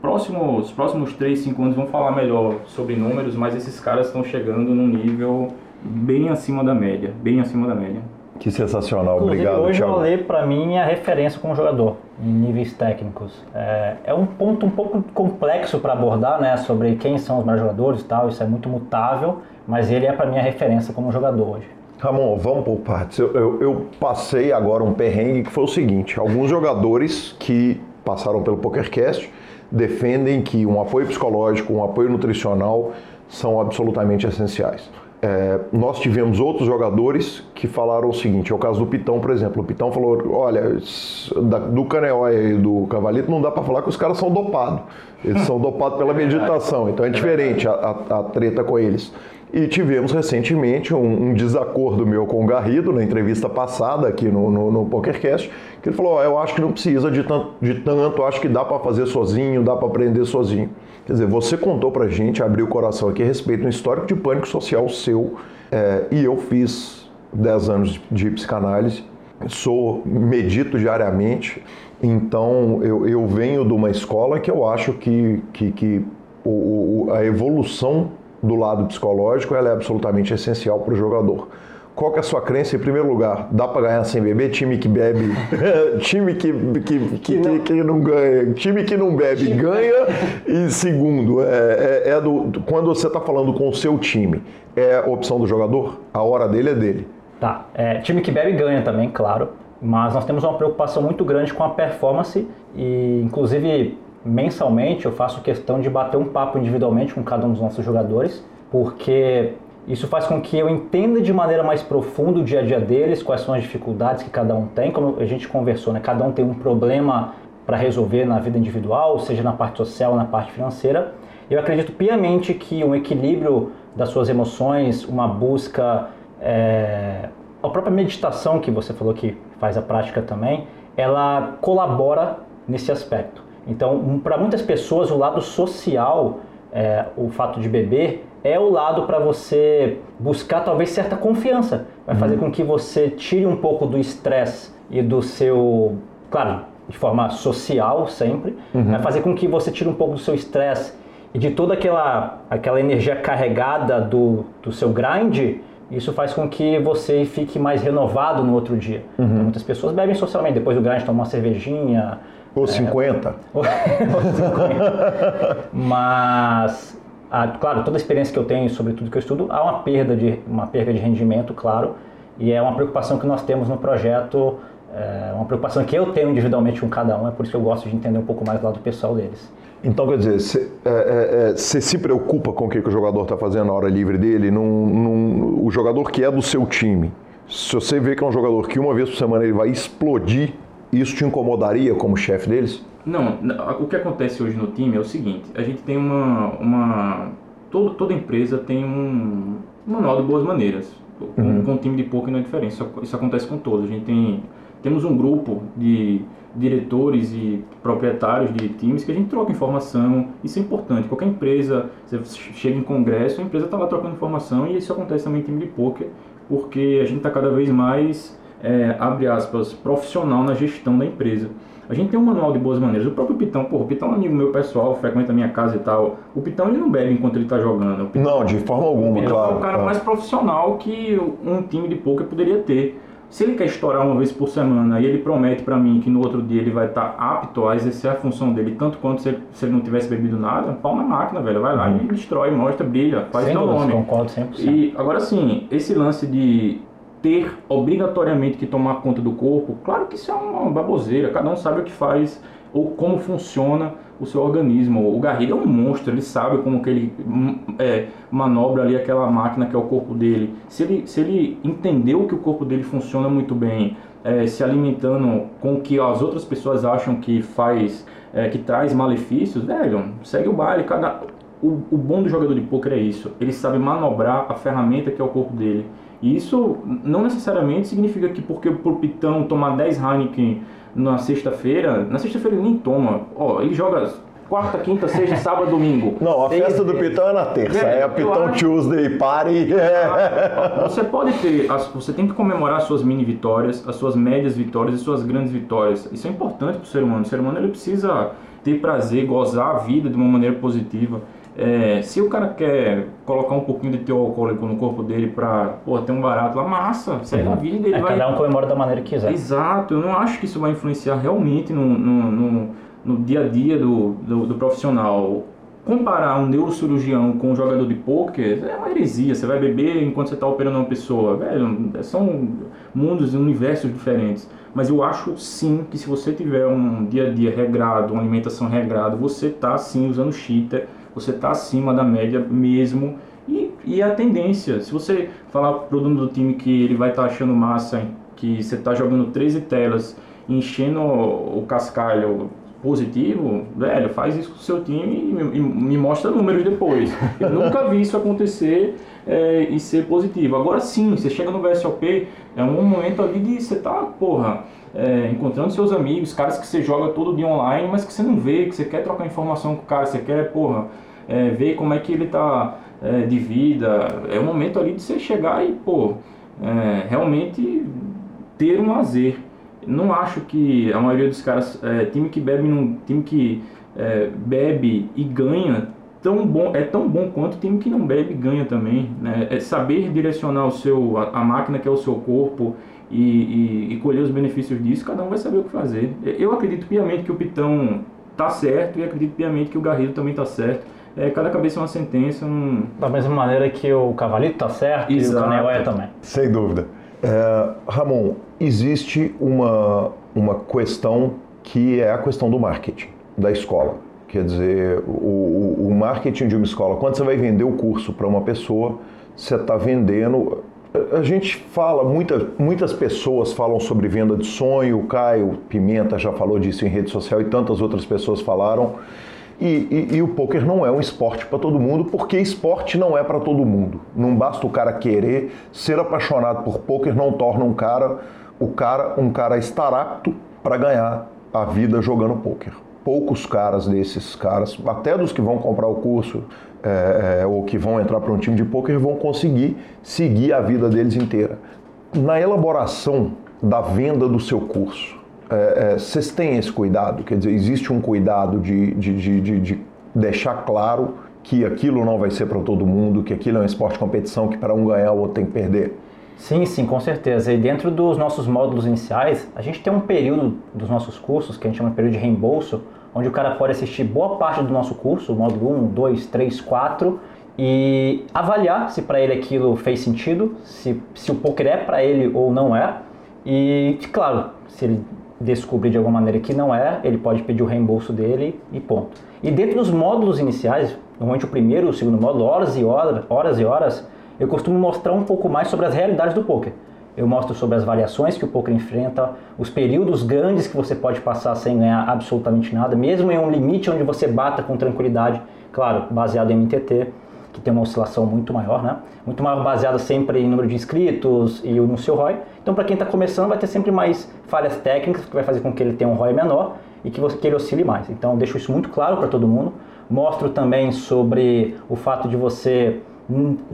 próximos, os próximos 3, 5 anos vão falar melhor sobre números, mas esses caras estão chegando num nível bem acima da média, bem acima da média. Que sensacional, Inclusive, obrigado. Hoje Thiago. o Ale, para mim, é a referência como jogador em níveis técnicos. É, é um ponto um pouco complexo para abordar, né, sobre quem são os melhores jogadores e tal, isso é muito mutável, mas ele é para mim a referência como jogador hoje. Ramon, vamos por partes. Eu, eu, eu, passei agora um perrengue que foi o seguinte: alguns jogadores que passaram pelo PokerCast defendem que um apoio psicológico, um apoio nutricional são absolutamente essenciais. É, nós tivemos outros jogadores que falaram o seguinte, é o caso do Pitão, por exemplo. O Pitão falou, olha, da, do Caneóia e do Cavalito não dá para falar que os caras são dopados. Eles são dopados pela meditação, então é diferente a, a, a treta com eles. E tivemos recentemente um, um, desacordo meu com o Garrido, na entrevista passada aqui no, no, no PokerCast, que ele falou, oh, eu acho que não precisa de tanto, de tanto acho que dá para fazer sozinho, dá para aprender sozinho. Quer dizer, você contou pra gente, abriu o coração aqui a respeito do histórico de pânico social seu, é, e eu fiz 10 anos de psicanálise, sou medito diariamente, então eu, eu venho de uma escola que eu acho que, que, que o, a evolução do lado psicológico ela é absolutamente essencial para o jogador. Qual que é a sua crença? Em primeiro lugar, dá para ganhar sem beber? Time que bebe, [laughs] time que, que, que, que, que, não ganha, time que não bebe ganha. E segundo, é, é, é do, quando você está falando com o seu time, é a opção do jogador? A hora dele é dele. Tá, é, time que bebe ganha também, claro. Mas nós temos uma preocupação muito grande com a performance e, inclusive, mensalmente eu faço questão de bater um papo individualmente com cada um dos nossos jogadores, porque isso faz com que eu entenda de maneira mais profunda o dia a dia deles, quais são as dificuldades que cada um tem, como a gente conversou, né? Cada um tem um problema para resolver na vida individual, seja na parte social na parte financeira. Eu acredito piamente que um equilíbrio das suas emoções, uma busca, é... a própria meditação que você falou que faz a prática também, ela colabora nesse aspecto. Então, para muitas pessoas, o lado social, é, o fato de beber, é o lado para você buscar talvez certa confiança. Vai uhum. fazer com que você tire um pouco do estresse e do seu. Claro, de forma social sempre. Uhum. Vai fazer com que você tire um pouco do seu estresse e de toda aquela, aquela energia carregada do, do seu grind. Isso faz com que você fique mais renovado no outro dia. Uhum. Muitas pessoas bebem socialmente, depois do grind tomam uma cervejinha. Ou 50. É, [laughs] ou 50. [laughs] Mas ah, claro, toda a experiência que eu tenho sobre tudo que eu estudo, há uma perda de, uma perda de rendimento, claro, e é uma preocupação que nós temos no projeto, é uma preocupação que eu tenho individualmente com cada um, é por isso que eu gosto de entender um pouco mais do lado pessoal deles. Então, quer dizer, você é, é, é se preocupa com o que, que o jogador está fazendo na hora livre dele? Num, num, o jogador que é do seu time, se você vê que é um jogador que uma vez por semana ele vai explodir, isso te incomodaria como chefe deles? Não, o que acontece hoje no time é o seguinte, a gente tem uma... uma todo, toda empresa tem um manual de boas maneiras. Com, uhum. com um time de poker não é diferente, isso, isso acontece com todos. A gente tem temos um grupo de diretores e proprietários de times que a gente troca informação. Isso é importante. Qualquer empresa, você chega em congresso, a empresa está lá trocando informação e isso acontece também em time de poker, porque a gente está cada vez mais, é, abre aspas, profissional na gestão da empresa. A gente tem um manual de boas maneiras. O próprio Pitão, pô, o Pitão é um amigo meu pessoal, frequenta a minha casa e tal. O Pitão ele não bebe enquanto ele está jogando. Pitão, não, de forma alguma, claro. É o cara mais profissional que um time de poker poderia ter. Se ele quer estourar uma vez por semana e ele promete para mim que no outro dia ele vai estar tá apto a exercer a função dele, tanto quanto se ele, se ele não tivesse bebido nada, pau na máquina, velho. Vai lá uhum. e destrói, mostra, brilha, faz Sem teu nome. concordo 100%. E agora sim, esse lance de ter obrigatoriamente que tomar conta do corpo, claro que isso é uma baboseira, cada um sabe o que faz ou como funciona o seu organismo. O Garrido é um monstro, ele sabe como que ele hum, é, manobra ali aquela máquina que é o corpo dele. Se ele, se ele entendeu que o corpo dele funciona muito bem, é, se alimentando com o que as outras pessoas acham que faz, é, que traz malefícios, velho, segue o baile. Cada... O, o bom do jogador de poker é isso, ele sabe manobrar a ferramenta que é o corpo dele. E isso não necessariamente significa que porque o Pitão tomar 10 Heineken na sexta-feira, na sexta-feira ele nem toma. Ó, ele joga quarta, quinta, sexta, sábado, domingo. [laughs] Não, a Seis, festa do Pitão é na terça, é, é a Pitão acho... Tuesday Party. [laughs] [laughs] Você pode ter, você tem que comemorar suas mini vitórias, as suas médias vitórias e suas grandes vitórias. Isso é importante para o ser humano. O ser humano ele precisa ter prazer, gozar a vida de uma maneira positiva. É, se o cara quer colocar um pouquinho de teu alcoólico no corpo dele pra pô, ter um barato lá, massa, segue uhum. a vida dele. É, vai... Cada um comemora da maneira que quiser. Exato, eu não acho que isso vai influenciar realmente no, no, no, no dia a dia do, do, do, profissional. Comparar um neurocirurgião com um jogador de pôquer é uma heresia. Você vai beber enquanto você está operando uma pessoa. Velho, são mundos e universos diferentes. Mas eu acho sim que se você tiver um dia a dia regrado, uma alimentação regrada, você está sim usando cheater você está acima da média mesmo. E, e a tendência, se você falar para o dono do time que ele vai estar tá achando massa, que você está jogando 13 telas, enchendo o cascalho positivo, velho, faz isso com o seu time e me, me mostra números depois. [laughs] Eu nunca vi isso acontecer é, e ser positivo. Agora sim, você chega no VSOP, é um momento ali de você tá, porra, é, encontrando seus amigos, caras que você joga todo dia online, mas que você não vê, que você quer trocar informação com o cara, você quer, porra, é, ver como é que ele está é, de vida. É o momento ali de você chegar e, pô, é, realmente ter um lazer. Não acho que a maioria dos caras, é, time que bebe num time que é, bebe e ganha tão bom é tão bom quanto time que não bebe e ganha também né? é saber direcionar o seu a, a máquina que é o seu corpo e, e, e, colher os benefícios disso cada um vai saber o que fazer eu acredito piamente que o Pitão tá certo e acredito piamente que o Garrido também tá certo é, cada cabeça é uma sentença. Um... Da mesma maneira que o Cavalito tá certo Exato. e o Canel é também. Sem dúvida. É, Ramon, existe uma, uma questão que é a questão do marketing da escola. Quer dizer, o, o marketing de uma escola, quando você vai vender o curso para uma pessoa, você está vendendo. A gente fala, muita, muitas pessoas falam sobre venda de sonho, o Caio Pimenta já falou disso em rede social e tantas outras pessoas falaram. E, e, e, o poker não é um esporte para todo mundo, porque esporte não é para todo mundo. Não basta o cara querer ser apaixonado por poker, não torna um cara o cara um cara estar apto para ganhar a vida jogando poker. Poucos caras desses caras, até dos que vão comprar o curso é, é, ou que vão entrar para um time de poker, vão conseguir seguir a vida deles inteira. Na elaboração da venda do seu curso, é, é, vocês têm esse cuidado? Quer dizer, existe um cuidado de, de, de, de, de deixar claro que aquilo não vai ser para todo mundo, que aquilo é um esporte de competição, que para um ganhar o outro tem que perder? Sim, sim, com certeza. E dentro dos nossos módulos iniciais, a gente tem um período dos nossos cursos, que a gente chama de período de reembolso, onde o cara pode assistir boa parte do nosso curso, módulo 1, 2, 3, 4, e avaliar se para ele aquilo fez sentido, se, se o poker é para ele ou não é. E, claro, se ele descobrir de alguma maneira que não é, ele pode pedir o reembolso dele e ponto. E dentro dos módulos iniciais, normalmente o primeiro o segundo módulo, horas e horas, horas e horas, eu costumo mostrar um pouco mais sobre as realidades do poker. Eu mostro sobre as variações que o poker enfrenta, os períodos grandes que você pode passar sem ganhar absolutamente nada, mesmo em um limite onde você bata com tranquilidade, claro, baseado em MTT, que tem uma oscilação muito maior, né? Muito maior baseada sempre em número de inscritos e no seu ROI. Então, para quem está começando, vai ter sempre mais falhas técnicas, que vai fazer com que ele tenha um ROI menor e que, você, que ele oscile mais. Então, deixo isso muito claro para todo mundo. Mostro também sobre o fato de você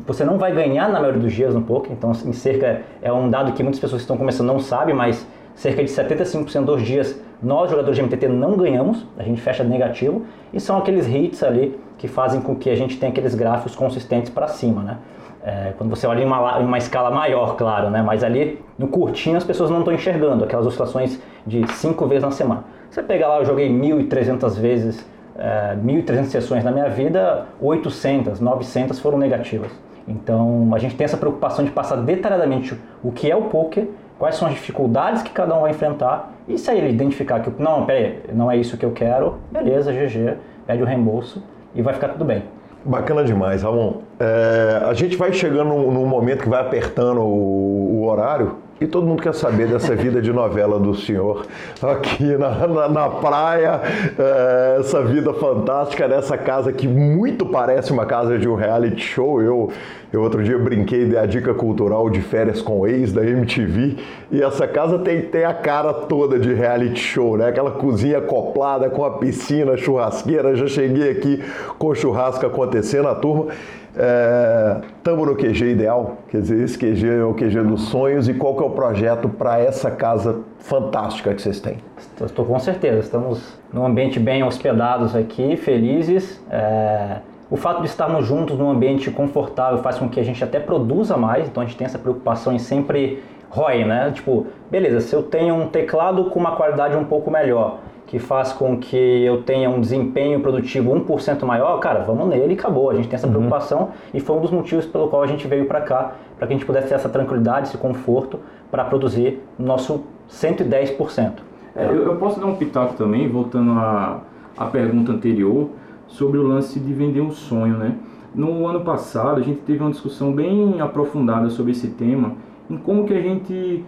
você não vai ganhar na maioria dos dias no poker, então em cerca é um dado que muitas pessoas que estão começando não sabem, mas cerca de 75% dos dias nós jogadores de MTT não ganhamos, a gente fecha negativo e são aqueles hits ali que fazem com que a gente tenha aqueles gráficos consistentes para cima, né? É, quando você olha em uma, em uma escala maior, claro, né? Mas ali no curtinho as pessoas não estão enxergando aquelas oscilações de 5 vezes na semana. Você pega lá, eu joguei 1.300 vezes é, 1.300 sessões na minha vida, 800, 900 foram negativas. Então a gente tem essa preocupação de passar detalhadamente o que é o poker, quais são as dificuldades que cada um vai enfrentar e se ele identificar que não, peraí, não é isso que eu quero, beleza, GG, pede o reembolso e vai ficar tudo bem. Bacana demais, Ramon. É, a gente vai chegando num, momento que vai apertando o, o horário e todo mundo quer saber dessa vida de novela do senhor aqui na, na, na praia, é, essa vida fantástica nessa casa que muito parece uma casa de um reality show. Eu, eu outro dia brinquei da dica cultural de férias com o ex da MTV e essa casa tem, tem a cara toda de reality show, né? Aquela cozinha acoplada com a piscina, churrasqueira. Já cheguei aqui com churrasco acontecendo, a turma. Estamos é, no QG ideal, quer dizer, esse QG é o QG dos sonhos e qual que é o projeto para essa casa fantástica que vocês têm? Estou com certeza, estamos num ambiente bem hospedados aqui, felizes. É, o fato de estarmos juntos num ambiente confortável faz com que a gente até produza mais, então a gente tem essa preocupação em sempre ROI, né? Tipo, beleza, se eu tenho um teclado com uma qualidade um pouco melhor, que faz com que eu tenha um desempenho produtivo 1% maior, cara, vamos nele e acabou. A gente tem essa uhum. preocupação e foi um dos motivos pelo qual a gente veio para cá, para que a gente pudesse ter essa tranquilidade, esse conforto para produzir nosso 110%. É, eu, eu, posso dar um pitaco também, voltando à, à pergunta anterior, sobre o lance de vender um sonho, né? No ano passado, a gente teve uma discussão bem aprofundada sobre esse tema, em como que a gente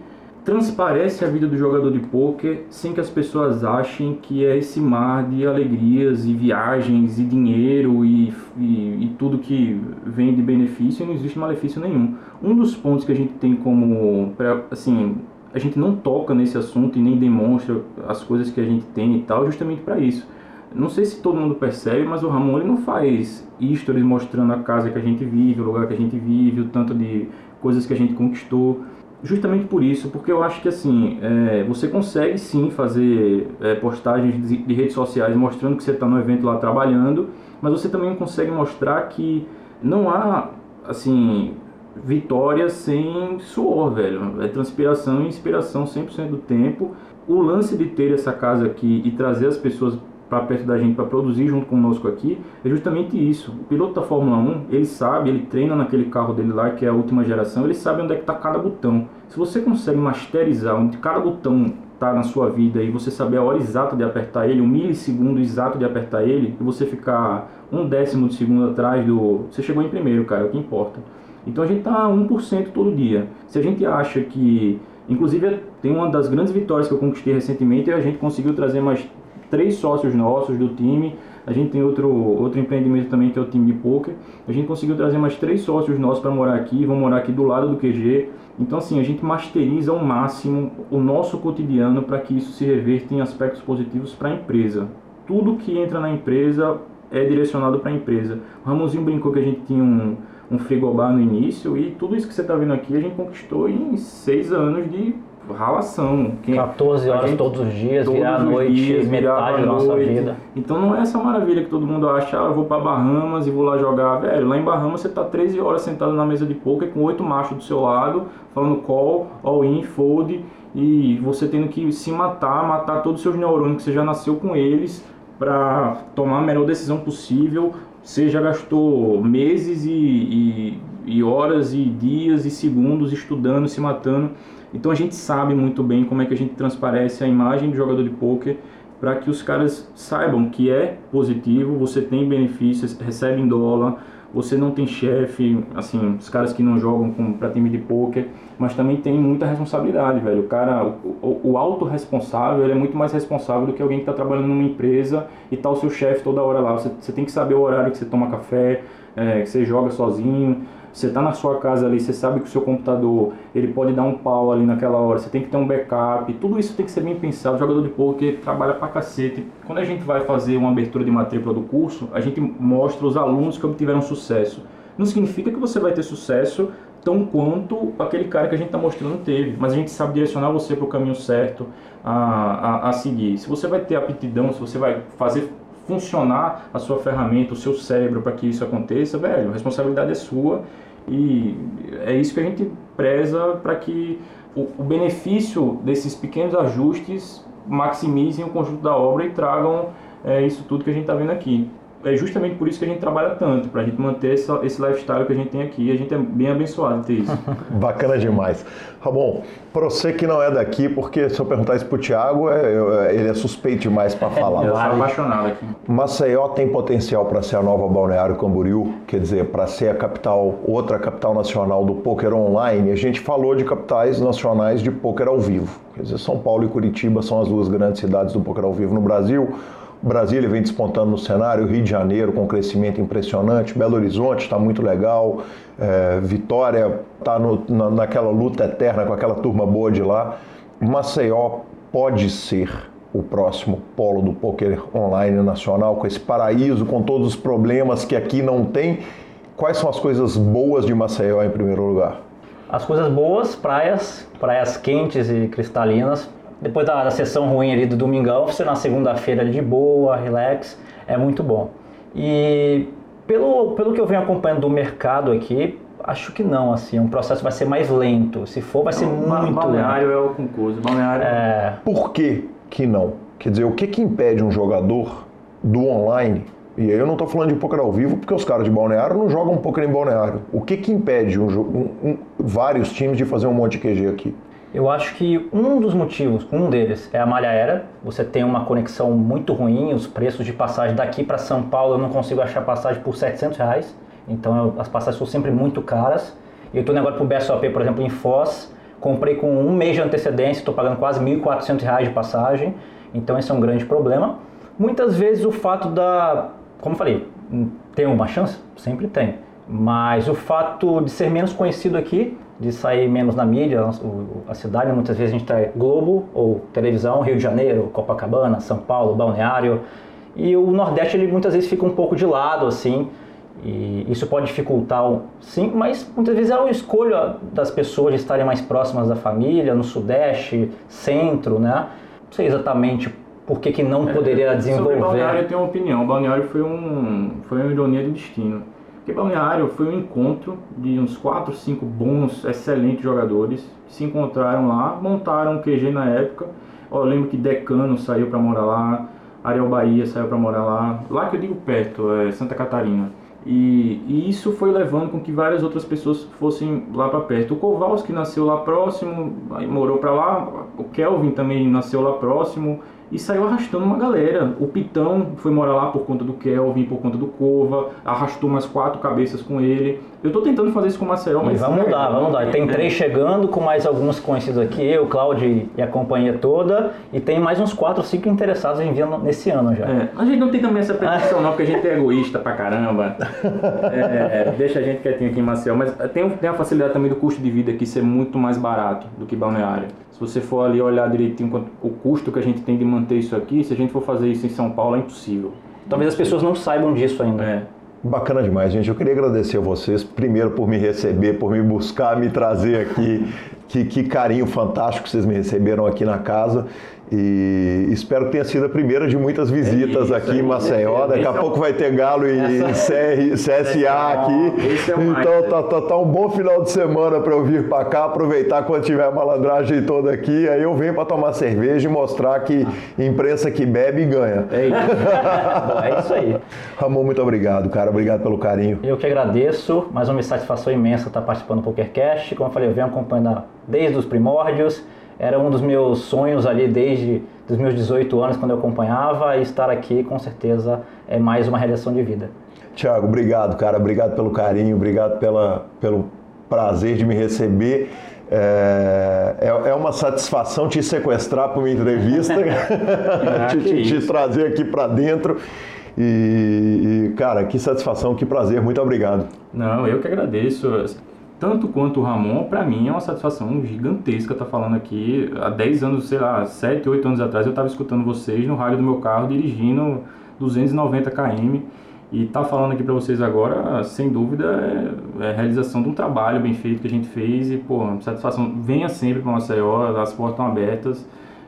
transparece a vida do jogador de pôquer sem que as pessoas achem que é esse mar de alegrias e viagens e dinheiro e, e, e, tudo que vem de benefício e não existe malefício nenhum. Um dos pontos que a gente tem como, assim, a gente não toca nesse assunto e nem demonstra as coisas que a gente tem e tal, justamente para isso. Não sei se todo mundo percebe, mas o Ramon ele não faz stories mostrando a casa que a gente vive, o lugar que a gente vive, o tanto de coisas que a gente conquistou justamente por isso, porque eu acho que assim, é, você consegue sim fazer é, postagens de, de, redes sociais mostrando que você está no evento lá trabalhando, mas você também consegue mostrar que não há, assim, vitória sem suor, velho. É transpiração e inspiração 100% do tempo. O lance de ter essa casa aqui e trazer as pessoas para perto da gente para produzir junto conosco aqui é justamente isso. O piloto da Fórmula 1, ele sabe, ele treina naquele carro dele lá, que é a última geração, ele sabe onde é que está cada botão. Se você consegue masterizar onde cada botão está na sua vida e você saber a hora exata de apertar ele, um milissegundo exato de apertar ele, e você ficar um décimo de segundo atrás do. Você chegou em primeiro, cara, é o que importa. Então a gente está 1% todo dia. Se a gente acha que. Inclusive, tem uma das grandes vitórias que eu conquistei recentemente e a gente conseguiu trazer mais três sócios nossos do time. A gente tem outro, outro empreendimento também que é o time de poker. A gente conseguiu trazer mais três sócios nossos para morar aqui, vão morar aqui do lado do QG. Então assim, a gente masteriza ao máximo o nosso cotidiano para que isso se reverta em aspectos positivos para a empresa. Tudo que entra na empresa é direcionado para a empresa. O Ramonzinho brincou que a gente tinha um, um frigobar no início e tudo isso que você está vendo aqui a gente conquistou em seis anos de ralação. Quem, 14 horas gente, todos os dias, todos virar a noite, dias, metade da nossa vida. Então não é essa maravilha que todo mundo acha, ah, eu vou para Bahamas e vou lá jogar. Velho, lá em Bahamas você tá 13 horas sentado na mesa de poker com oito machos do seu lado, falando call, all-in, fold, e você tendo que se matar, matar todos os seus neurônios que você já nasceu com eles para tomar a melhor decisão possível. Você já gastou meses e, e e horas e dias e segundos estudando, se matando. Então a gente sabe muito bem como é que a gente transparece a imagem do jogador de pôquer para que os caras saibam que é positivo, você tem benefícios, recebe em dólar, você não tem chefe, assim, os caras que não jogam para time de poker, mas também tem muita responsabilidade, velho. O cara, o, o autorresponsável, ele é muito mais responsável do que alguém que está trabalhando numa empresa e tá o seu chefe toda hora lá. Você, você, tem que saber o horário que você toma café, é, que você joga sozinho, você está na sua casa ali, você sabe que o seu computador ele pode dar um pau ali naquela hora, você tem que ter um backup, tudo isso tem que ser bem pensado. O jogador de poker trabalha pra cacete. Quando a gente vai fazer uma abertura de matrícula do curso, a gente mostra os alunos que obtiveram sucesso. Não significa que você vai ter sucesso tão quanto aquele cara que a gente está mostrando teve, mas a gente sabe direcionar você para o caminho certo a, a, a seguir. Se você vai ter aptidão, se você vai fazer funcionar a sua ferramenta, o seu cérebro para que isso aconteça, velho, a responsabilidade é sua e é isso que a gente preza para que o, o, benefício desses pequenos ajustes maximizem o conjunto da obra e tragam é, isso tudo que a gente está vendo aqui é justamente por isso que a gente trabalha tanto, para a gente manter essa, esse lifestyle que a gente tem aqui. A gente é bem abençoado de ter isso. [laughs] Bacana demais. Ramon, para você que não é daqui, porque se eu perguntar isso para o Thiago, é, ele é suspeito demais para falar. eu sou apaixonado aqui. Maceió tem potencial para ser a nova Balneário Camboriú, quer dizer, para ser a capital, outra capital nacional do poker online. A gente falou de capitais nacionais de poker ao vivo. Quer dizer, São Paulo e Curitiba são as duas grandes cidades do poker ao vivo no Brasil. Brasília vem despontando no cenário, Rio de Janeiro com um crescimento impressionante, Belo Horizonte está muito legal, é, Vitória está na, naquela luta eterna com aquela turma boa de lá. Maceió pode ser o próximo polo do poker online nacional, com esse paraíso, com todos os problemas que aqui não tem. Quais são as coisas boas de Maceió em primeiro lugar? As coisas boas, praias, praias quentes e cristalinas, depois da, da sessão ruim ali do domingão, você na segunda-feira de boa, relax, é muito bom. E pelo, pelo que eu venho acompanhando do mercado aqui, acho que não, assim, um processo vai ser mais lento. Se for, vai ser muito balneário lento. Balneário é o concurso, balneário... É... Por que que não? Quer dizer, o que que impede um jogador do online e aí eu não estou falando de poker ao vivo, porque os caras de balneário não jogam poker em balneário. O que que impede um, um, um, vários times de fazer um monte de QG aqui? Eu acho que um dos motivos, um deles, é a malha aérea. Você tem uma conexão muito ruim, os preços de passagem daqui para São Paulo eu não consigo achar passagem por 700 reais. Então eu, as passagens são sempre muito caras. Eu estou agora para o BSOP, por exemplo, em Foz, comprei com um mês de antecedência, estou pagando quase 1.400 reais de passagem. Então esse é um grande problema. Muitas vezes o fato da, como falei, tem uma chance? Sempre tem. Mas o fato de ser menos conhecido aqui de sair menos na mídia, a cidade, muitas vezes a gente está Globo ou televisão, Rio de Janeiro, Copacabana, São Paulo, Balneário, e o Nordeste ele muitas vezes fica um pouco de lado, assim, e isso pode dificultar, sim, mas muitas vezes é uma escolha das pessoas de estarem mais próximas da família, no Sudeste, Centro, né? Não sei exatamente por que, que não é, poderia desenvolver. Sobre Balneário eu tenho uma opinião, o Balneário foi, um, foi uma ironia do destino porque Balneário foi um encontro de uns 4, 5 bons, excelentes jogadores que se encontraram lá, montaram um QG na época. eu lembro que Decano saiu para morar lá, Ariel Bahia saiu para morar lá, lá que eu digo perto, é Santa Catarina. E, e, isso foi levando com que várias outras pessoas fossem lá para perto. O Kowalski nasceu lá próximo, morou para lá. O Kelvin também nasceu lá próximo e saiu arrastando uma galera. O Pitão foi morar lá por conta do Kelvin, por conta do Cova, arrastou umas quatro cabeças com ele. Eu tô tentando fazer isso com o Maceió, mas. vamos mudar, vamos mudar. Tem três chegando, com mais alguns conhecidos aqui, eu, Cláudio e a companhia toda. E tem mais uns quatro, cinco interessados em vir nesse ano já. É, a gente não tem também essa pretensão, não, porque a gente é egoísta pra caramba. [laughs] É, deixa a gente quietinho aqui em Maceió. Mas tem, tem a facilidade também do custo de vida aqui ser muito mais barato do que Balneário. Se você for ali olhar direitinho o custo que a gente tem de manter isso aqui, se a gente for fazer isso em São Paulo, é impossível. Talvez as pessoas não saibam disso ainda. É. Bacana demais, gente. Eu queria agradecer a vocês, primeiro por me receber, por me buscar, me trazer aqui. Que, que carinho fantástico vocês me receberam aqui na casa. E espero que tenha sido a primeira de muitas visitas É isso, aqui em é Maceió. isso. Daqui a é pouco vai ter Galo e CR, CSA aqui. É o mais, Então tá, tá, tá um bom final de semana para eu vir para cá, aproveitar quando tiver a malandragem toda aqui. Aí eu venho para tomar cerveja e mostrar que imprensa que bebe ganha. É isso. É isso aí. [laughs] Ramon, muito obrigado, cara. Obrigado pelo carinho. Eu que agradeço, mais uma satisfação imensa estar participando do PokerCast. Como eu falei, eu venho acompanhando desde os primórdios. Era um dos meus sonhos ali desde os meus 18 anos, quando eu acompanhava, e estar aqui com certeza é mais uma realização de vida. Tiago, obrigado, cara. Obrigado pelo carinho, obrigado pela, pelo prazer de me receber. É, é, é uma satisfação te sequestrar para uma entrevista, [laughs] te, que te- te isso. trazer aqui para dentro. E, e, cara, que satisfação, que prazer. Muito obrigado. Não, eu que agradeço. Tanto quanto o Ramon, para mim é uma satisfação gigantesca estar falando aqui. Há 10 anos, sei lá, 7, 8 anos atrás, eu estava escutando vocês no rádio do meu carro, dirigindo 290 km. E estar falando aqui para vocês agora, sem dúvida, é, é realização de um trabalho bem feito que a gente fez. E, pô, satisfação. Venha sempre para Maceió, as portas estão abertas.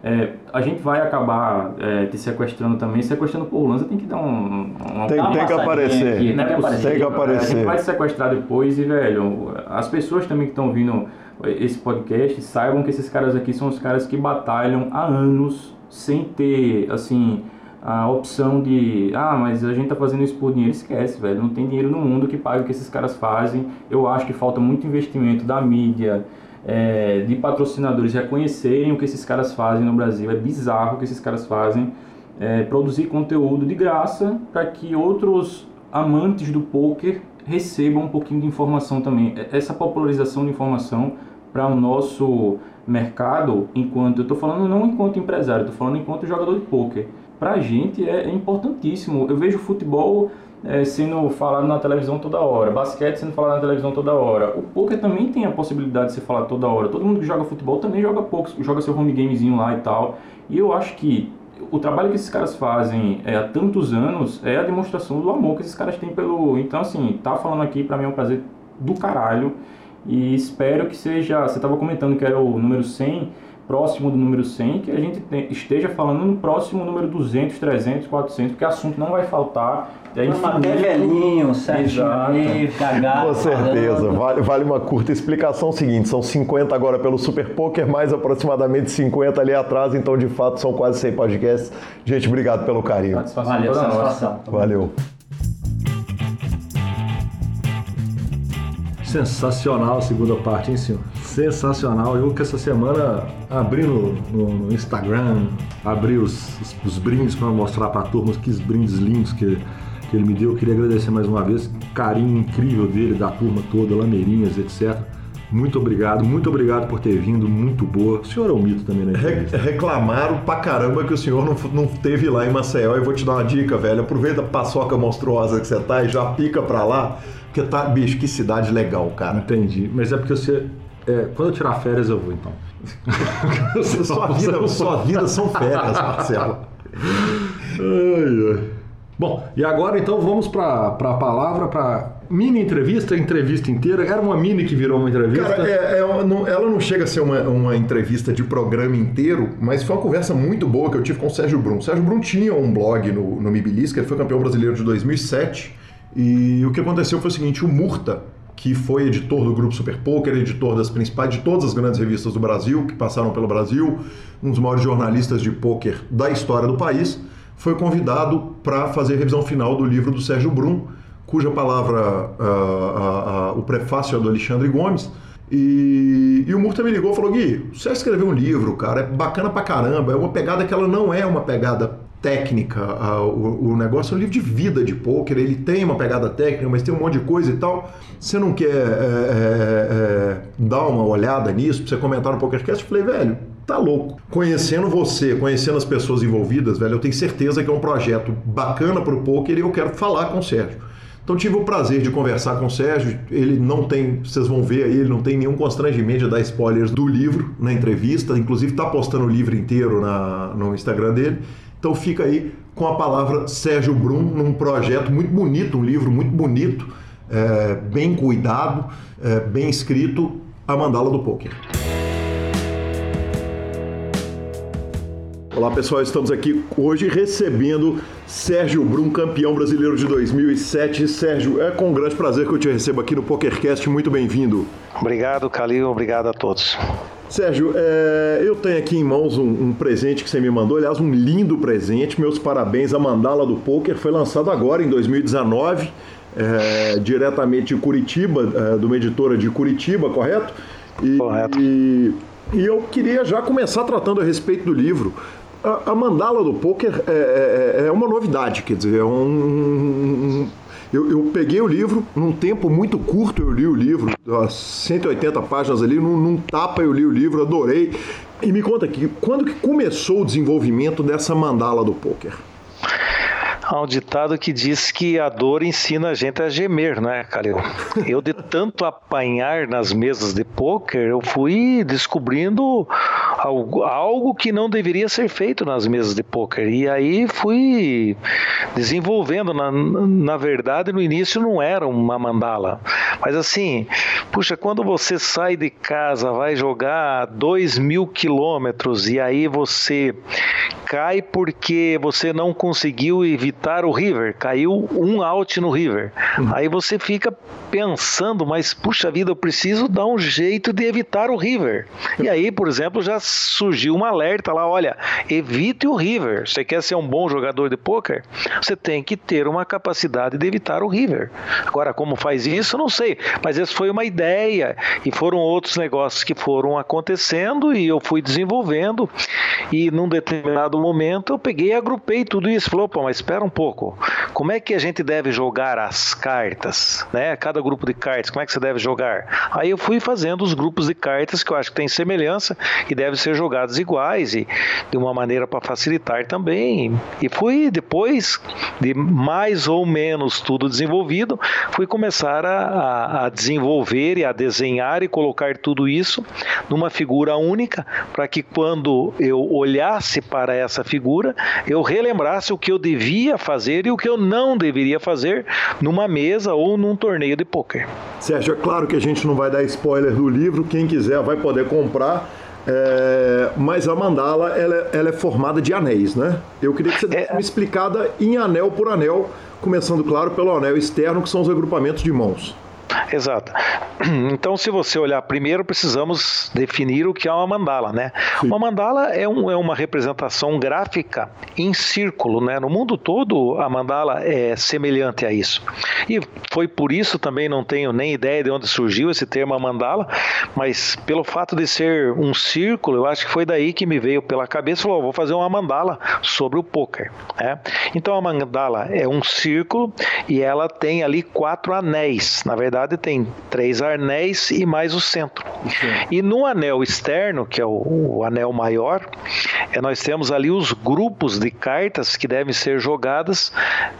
É, a gente vai acabar é, te sequestrando também. Sequestrando por Lanza tem que dar um, um Tem, tem que aparecer. aqui, não é tem que possível. Tem que A aparecer. gente vai te sequestrar depois e, velho, as pessoas também que estão ouvindo esse podcast saibam que esses caras aqui são os caras que batalham há anos sem ter, assim, a opção de, ah, mas a gente tá fazendo isso por dinheiro. Esquece, velho. Não tem dinheiro no mundo que pague o que esses caras fazem. Eu acho que falta muito investimento da mídia, é, de patrocinadores reconhecerem o que esses caras fazem no Brasil. É bizarro o que esses caras fazem. É, produzir conteúdo de graça para que outros amantes do poker recebam um pouquinho de informação também. É- Essa popularização de informação para o nosso mercado, enquanto eu estou falando não enquanto empresário, estou falando enquanto jogador de poker. Para a gente é, é importantíssimo. Eu vejo futebol é, sendo falado na televisão toda hora, basquete sendo falado na televisão toda hora. O poker também tem a possibilidade de ser falado toda hora. Todo mundo que joga futebol também joga pouco, joga seu home gamezinho lá e tal. E eu acho que o trabalho que esses caras fazem é, há tantos anos é a demonstração do amor que esses caras têm pelo. Então, assim, tá falando aqui pra mim é um prazer do caralho. E espero que seja. Você estava comentando que era o número 100, próximo do número 100, que a gente te- esteja falando no próximo número 200, 300, 400, porque assunto não vai faltar. É Até velhinho, certinho ali, cagado. Com certeza. Vale, vale uma curta explicação seguinte: são 50 agora pelo Super Poker, mais aproximadamente 50 ali atrás, então de fato são quase 100 podcasts. Gente, obrigado pelo carinho. Satisfação Valeu, satisfação. Valeu. Sensacional a segunda parte, hein, senhor? Sensacional. Eu que essa semana abri no, no- no Instagram, abri os, os, os brindes para mostrar para a turma que os brindes lindos que, que ele me deu. Eu queria agradecer mais uma vez o carinho incrível dele, da turma toda, Lameirinhas, etc. Muito obrigado, muito obrigado por ter vindo, muito boa. O senhor é um mito também na Re- reclamaram pra caramba que o senhor não, não teve lá em Maceió. Eu vou te dar uma dica, velho. Aproveita a paçoca monstruosa que você tá e já pica pra lá. Porque tá, bicho, que cidade legal, cara. Entendi. Mas é porque você. é, quando eu tirar férias, eu vou então. [laughs] Sua vida, sua vida são férias, Marcelo. Ai, ai. Bom, e agora então vamos para a palavra, para mini entrevista, entrevista inteira. Era uma mini que virou uma entrevista. Cara, é- é não- ela não chega a ser uma, uma entrevista de programa inteiro, mas foi uma conversa muito boa que eu tive com o Sérgio Brum. O Sérgio Brum tinha um blog no, no Mibilisca, ele foi campeão brasileiro de 2007. E o que aconteceu foi o seguinte: o Murta, que foi editor do Grupo Super Poker, editor das principais, de todas as grandes revistas do Brasil, que passaram pelo Brasil, um dos maiores jornalistas de poker da história do país, foi convidado para fazer a revisão final do livro do Sérgio Brum, cuja palavra, ah, ah, ah, o prefácio é do Alexandre Gomes. E, e o Murta me ligou e falou: Gui, você escreveu um livro, cara, é bacana pra caramba, é uma pegada que ela não é uma pegada técnica. ah, o, o negócio é um livro de vida de pôquer, ele tem uma pegada técnica, mas tem um monte de coisa e tal. Você não quer é, é, é, dar uma olhada nisso, pra você comentar no PokerCast? Eu falei, velho, tá louco. Conhecendo você, conhecendo as pessoas envolvidas, velho, eu tenho certeza que é um projeto bacana pro poker e eu quero falar com o Sérgio. Então tive o prazer de conversar com o Sérgio. Ele não tem, vocês vão ver aí, ele não tem nenhum constrangimento de dar spoilers do livro na entrevista. Inclusive está postando o livro inteiro na, no Instagram dele. Então fica aí com a palavra Sérgio Brum num projeto muito bonito, um livro muito bonito, é, bem cuidado, é, bem escrito, A Mandala do Poker. Olá pessoal, estamos aqui hoje recebendo Sérgio Brum, campeão brasileiro de 2007. Sérgio, é com grande prazer que eu te recebo aqui no PokerCast. Muito bem-vindo. Obrigado, Calil. Obrigado a todos. Sérgio, é, eu tenho aqui em mãos um, um, presente que você me mandou, aliás, um lindo presente. Meus parabéns. A Mandala do Poker foi lançado agora, em 2019, é, diretamente de Curitiba, é, de uma editora de Curitiba, correto? E, correto. E, e, eu queria já começar tratando a respeito do livro. A, a Mandala do Poker é, é, é uma novidade, quer dizer, é um eu, eu, peguei o livro, num tempo muito curto eu li o livro, 180 páginas ali, num, num tapa eu li o livro, adorei. E me conta aqui, quando que começou o desenvolvimento dessa mandala do poker? Há um ditado que diz que a dor ensina a gente a gemer, né, Calil? Eu, de tanto apanhar nas mesas de pôquer, eu fui descobrindo algo, algo que não deveria ser feito nas mesas de pôquer. E aí fui desenvolvendo. Na, na verdade, no início não era uma mandala. Mas assim, puxa, quando você sai de casa, vai jogar dois mil quilômetros e aí você cai porque você não conseguiu evitar o river, caiu um out no river. Uhum. Aí você fica pensando, mas puxa vida, eu preciso dar um jeito de evitar o river. E aí, por exemplo, já surgiu um alerta lá, olha, evite o river. Você quer ser um bom jogador de poker? Você tem que ter uma capacidade de evitar o river. Agora, como faz isso, não sei, mas essa foi uma ideia e foram outros negócios que foram acontecendo e eu fui desenvolvendo e num determinado momento eu peguei e agrupei tudo isso. Falou, pô, mas espera um pouco. Como é que a gente deve jogar as cartas? Né? Cada grupo de cartas, como é que você deve jogar? Aí eu fui fazendo os grupos de cartas que eu acho que tem semelhança e devem ser jogados iguais e de uma maneira para facilitar também. E fui depois de mais ou menos tudo desenvolvido, fui começar a, a desenvolver e a desenhar e colocar tudo isso numa figura única para que quando eu olhasse para essa essa figura, eu relembrasse o que eu devia fazer e o que eu não deveria fazer numa mesa ou num torneio de pôquer. Sérgio, é claro que a gente não vai dar spoiler do livro, quem quiser vai poder comprar. É, mas a mandala ela, ela, é formada de anéis, né? Eu queria que você desse é... uma explicada em anel por anel, começando, claro, pelo anel externo, que são os agrupamentos de mãos. Exato. [clears throat] Então, se você olhar primeiro, precisamos definir o que é uma mandala, né? Sim. Uma mandala é, um, é, uma representação gráfica em círculo, né? No mundo todo, a mandala é semelhante a isso. E foi por isso também não tenho nem ideia de onde surgiu esse termo mandala, mas pelo fato de ser um círculo, eu acho que foi daí que me veio pela cabeça, falou, vou fazer uma mandala sobre o poker, né? Então, a mandala é um círculo e ela tem ali quatro anéis, na verdade verdade, tem três anéis e mais o centro. Sim. E no anel externo, que é o, o anel maior, é, nós temos ali os grupos de cartas que devem ser jogadas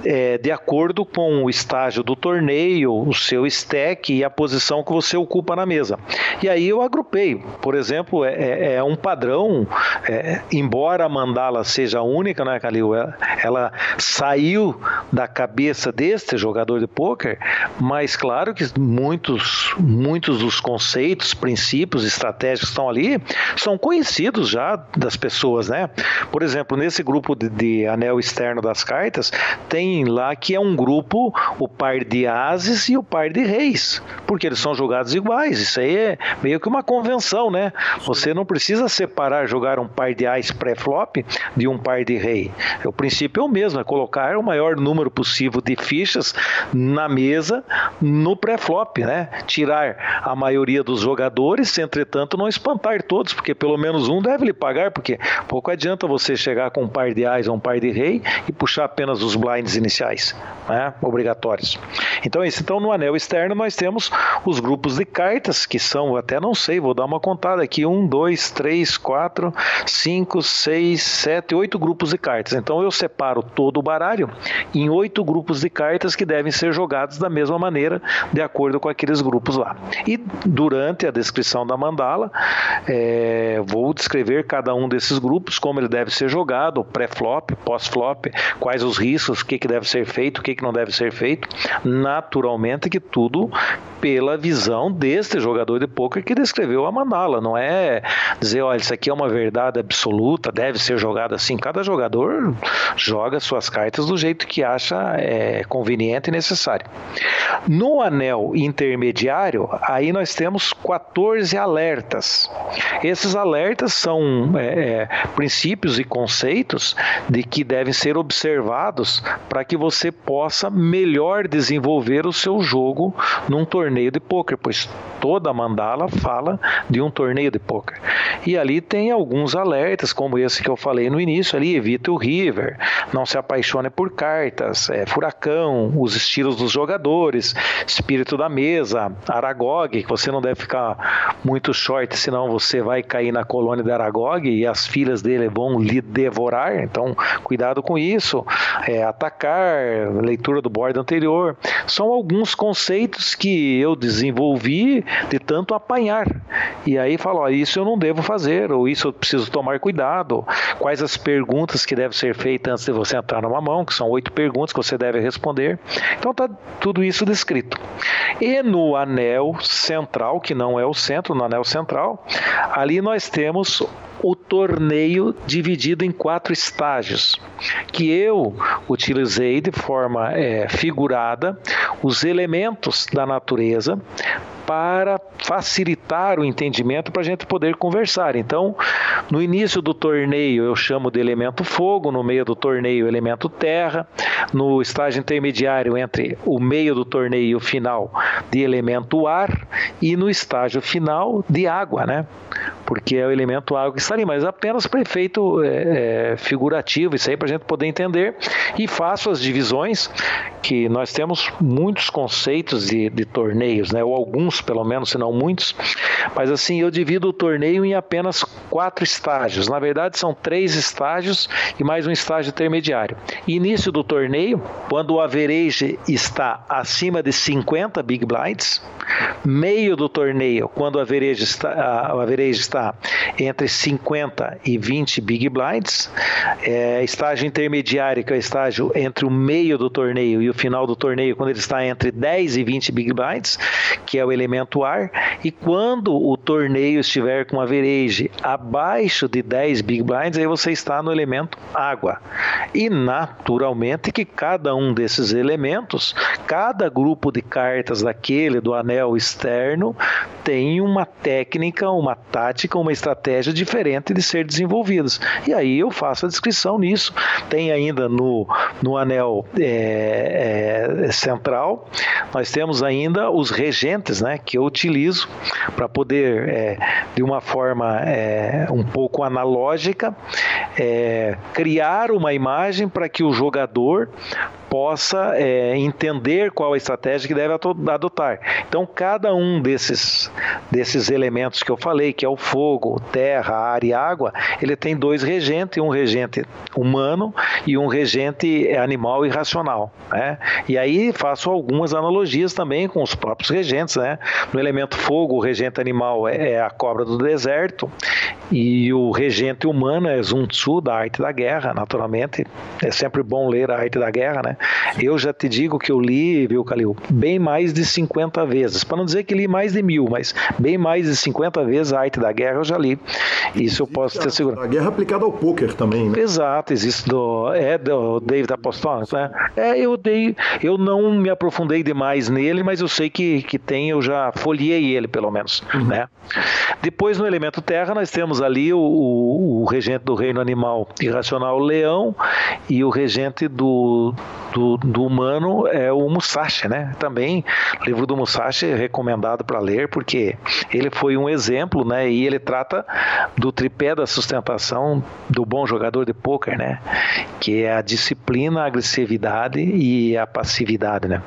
é, de acordo com o estágio do torneio, o seu stack e a posição que você ocupa na mesa. E aí eu agrupei. Por exemplo, é, é, é um padrão, é, embora a mandala seja única, né, Calil? Ela, ela saiu da cabeça deste jogador de pôquer, mas claro que muitos, muitos dos conceitos, princípios, estratégias que estão ali são conhecidos já das pessoas, né? Por exemplo, nesse grupo de, de anel externo das cartas, tem lá que é um grupo o par de ases e o par de reis, porque eles são jogados iguais. Isso aí é meio que uma convenção, né? Você não precisa separar jogar um par de ás pré-flop de um par de rei. O princípio é o mesmo, é colocar o maior número possível de fichas na mesa no pré pré-flop, né? Tirar a maioria dos jogadores, entretanto, não espantar todos, porque pelo menos um deve lhe pagar, porque pouco adianta você chegar com um par de ais ou um par de rei e puxar apenas os blinds iniciais, né? Obrigatórios. Então, isso. Então, no anel externo, nós temos os grupos de cartas, que são, até não sei, vou dar uma contada aqui: um, dois, três, quatro, cinco, seis, sete, oito grupos de cartas. Então, eu separo todo o baralho em oito grupos de cartas que devem ser jogados da mesma maneira, de acordo com aqueles grupos lá. E durante a descrição da mandala, é, vou descrever cada um desses grupos, como ele deve ser jogado, pré-flop, pós-flop, quais os riscos, o que, que deve ser feito, o que, que não deve ser feito. Naturalmente que tudo pela visão deste jogador de poker que descreveu a mandala. Não é dizer, olha, isso aqui é uma verdade absoluta, deve ser jogado assim. Cada jogador joga suas cartas do jeito que acha é, conveniente e necessário. No anel intermediário, aí nós temos 14 alertas. Esses alertas são é, é, princípios e conceitos de que devem ser observados para que você possa melhor desenvolver o seu jogo num torneio de poker, pois toda mandala fala de um torneio de poker. E ali tem alguns alertas, como esse que eu falei no início ali, evite o river, não se apaixone por cartas, é, furacão, os estilos dos jogadores, espírito da mesa, Aragog, que você não deve ficar muito short, senão você vai cair na colônia de Aragog e as filhas dele vão lhe devorar, então cuidado com isso, é, atacar, leitura do board anterior, são alguns conceitos que eu desenvolvi de tanto apanhar. E aí falo, ó, isso eu não devo fazer, ou isso eu preciso tomar cuidado. Quais as perguntas que devem ser feitas antes de você entrar numa mão, que são oito perguntas que você deve responder. Então tá tudo isso descrito. E no anel central, que não é o centro, no anel central, ali nós temos o torneio dividido em quatro estágios, que eu utilizei de forma é, figurada os elementos da natureza para facilitar o entendimento para a gente poder conversar. Então, no início do torneio eu chamo de elemento fogo, no meio do torneio elemento terra, no estágio intermediário entre o meio do torneio e o final de elemento ar e no estágio final de água, né? Porque é o elemento água que está ali, mas apenas para efeito é, é, figurativo, isso aí para a gente poder entender. E faço as divisões, que nós temos muitos conceitos de, de torneios, né? Ou alguns pelo menos, se não muitos. Mas assim, eu divido o torneio em apenas quatro estágios. Na verdade, são três estágios e mais um estágio intermediário. Início do torneio, quando o average está acima de 50 big blinds. Meio do torneio, quando o average está, o average está entre 50 e 20 big blinds. É, estágio intermediário, que é o estágio entre o meio do torneio e o final do torneio, quando ele está entre 10 e 20 big blinds, que é o elemento ar, e quando o torneio estiver com a average abaixo de 10 big blinds, aí você está no elemento água. E naturalmente que cada um desses elementos, cada grupo de cartas daquele do anel externo tem uma técnica, uma tática, uma estratégia diferente de ser desenvolvidas. E aí eu faço a descrição nisso. Tem ainda no, no anel é, é, central, nós temos ainda os regentes, né? que eu utilizo para poder, é, de uma forma é, um pouco analógica, é, criar uma imagem para que o jogador possa é, entender qual a estratégia que deve adotar. Então, cada um desses, desses elementos que eu falei, que é o fogo, terra, ar e água, ele tem dois regentes, um regente humano e um regente animal e racional. Né? E aí faço algumas analogias também com os próprios regentes. Né? No elemento fogo, o regente animal é, é a cobra do deserto e o regente humano é Sun Tzu, da arte da guerra, naturalmente. É sempre bom ler a arte da guerra, né? Eu já te digo que eu li, viu, Calil, bem mais de 50 vezes. Para não dizer que li mais de mil, mas bem mais de 50 vezes a arte da guerra eu já li. Isso eu posso ter segurado. A guerra aplicada ao poker também, né? Exato, existe do, é do David Apostolic, né? É, eu dei, eu não me aprofundei demais nele, mas eu sei que, que tem, eu já folhei ele pelo menos, uhum. né? Depois no elemento terra nós temos ali o, o, o regente do reino animal irracional, o leão, e o regente do, do, do, humano é o Musashi, né? Também livro do Musashi recomendado para ler porque ele foi um exemplo, né? E ele trata do tripé da sustentação do bom jogador de pôquer, né? Que é a disciplina, a agressividade e a passividade, né?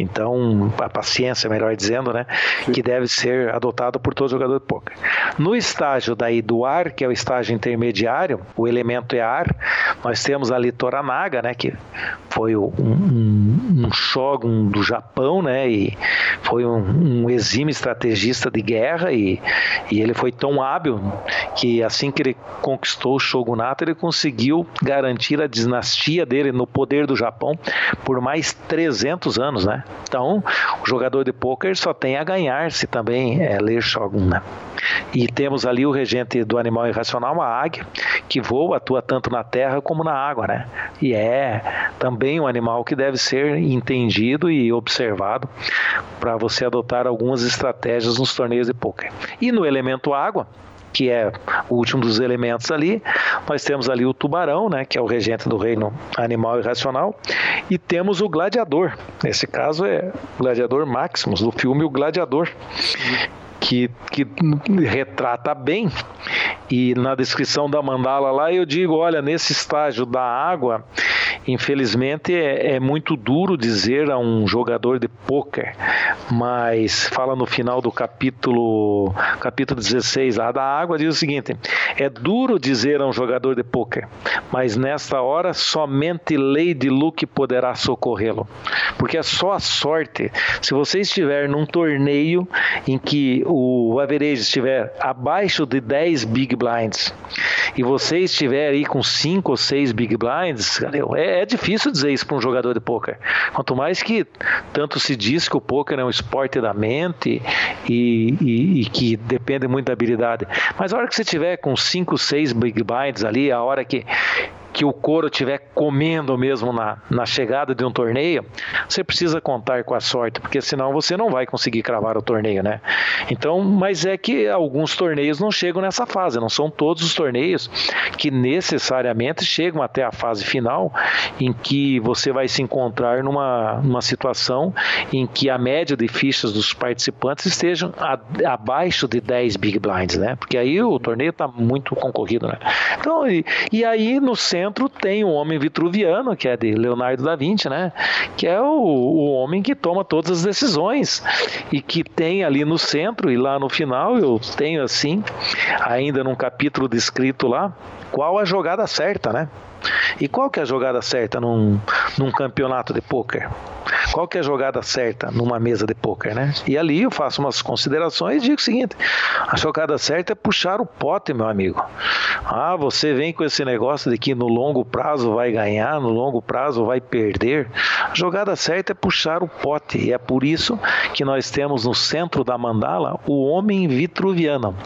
Então, a paciência, melhor dizendo, né? Que deve ser adotado por todo jogador de pôquer. No estágio daí do ar, que é o estágio intermediário, o elemento é ar, nós temos ali Toranaga, né? Que foi um, um, shogun do Japão, né? E foi um, um estrategista de guerra e, e ele foi tão hábil que assim que ele conquistou o shogunato, ele conseguiu garantir a dinastia dele no poder do Japão por mais 300 anos, né? Então, o jogador de pôquer só tem a ganhar se também é, ler Shogun, né? E temos ali o regente do animal irracional, a águia, que voa, atua tanto na terra como na água, né? E é também um animal que deve ser entendido e observado para você adotar algumas estratégias nos torneios de poker. E no elemento água, que é o último dos elementos ali. Nós temos ali o tubarão, né, que é o regente do reino animal irracional, e temos o gladiador. Nesse caso é o gladiador Maximus do filme O Gladiador. Que, que retrata bem e na descrição da mandala lá eu digo, olha, nesse estágio da água, infelizmente é, é muito duro dizer a um jogador de pôquer, mas fala no final do capítulo capítulo 16 lá da água diz o seguinte: é duro dizer a um jogador de pôquer, mas nesta hora somente Lady Luke poderá socorrê-lo, porque é só a sorte. Se você estiver num torneio em que o average estiver abaixo de 10 big blinds e você estiver aí com cinco ou seis big blinds, é, é difícil dizer isso para um jogador de poker. Quanto mais que tanto se diz que o poker é um esporte da mente e, e, e, que depende muito da habilidade. Mas a hora que você tiver com cinco, seis big blinds ali, a hora que que o couro estiver comendo mesmo na, na chegada de um torneio, você precisa contar com a sorte, porque senão você não vai conseguir cravar o torneio, né? Então, mas é que alguns torneios não chegam nessa fase, não são todos os torneios que necessariamente chegam até a fase final, em que você vai se encontrar numa, numa situação em que a média de fichas dos participantes estejam a, abaixo de 10 big blinds, né? Porque aí o torneio está muito concorrido, né? Então, e, e aí no centro centro tem o homem vitruviano, que é de Leonardo da Vinci, né? Que é o, o homem que toma todas as decisões e que tem ali no centro e lá no final eu tenho assim, ainda num capítulo descrito lá, qual a jogada certa, né? E qual que é a jogada certa num, num campeonato de pôquer? Qual que é a jogada certa numa mesa de pôquer, né? E ali eu faço umas considerações e digo o seguinte: a jogada certa é puxar o pote, meu amigo. Ah, você vem com esse negócio de que no longo prazo vai ganhar, no longo prazo vai perder. A jogada certa é puxar o pote. E é por isso que nós temos no centro da mandala o homem vitruviano,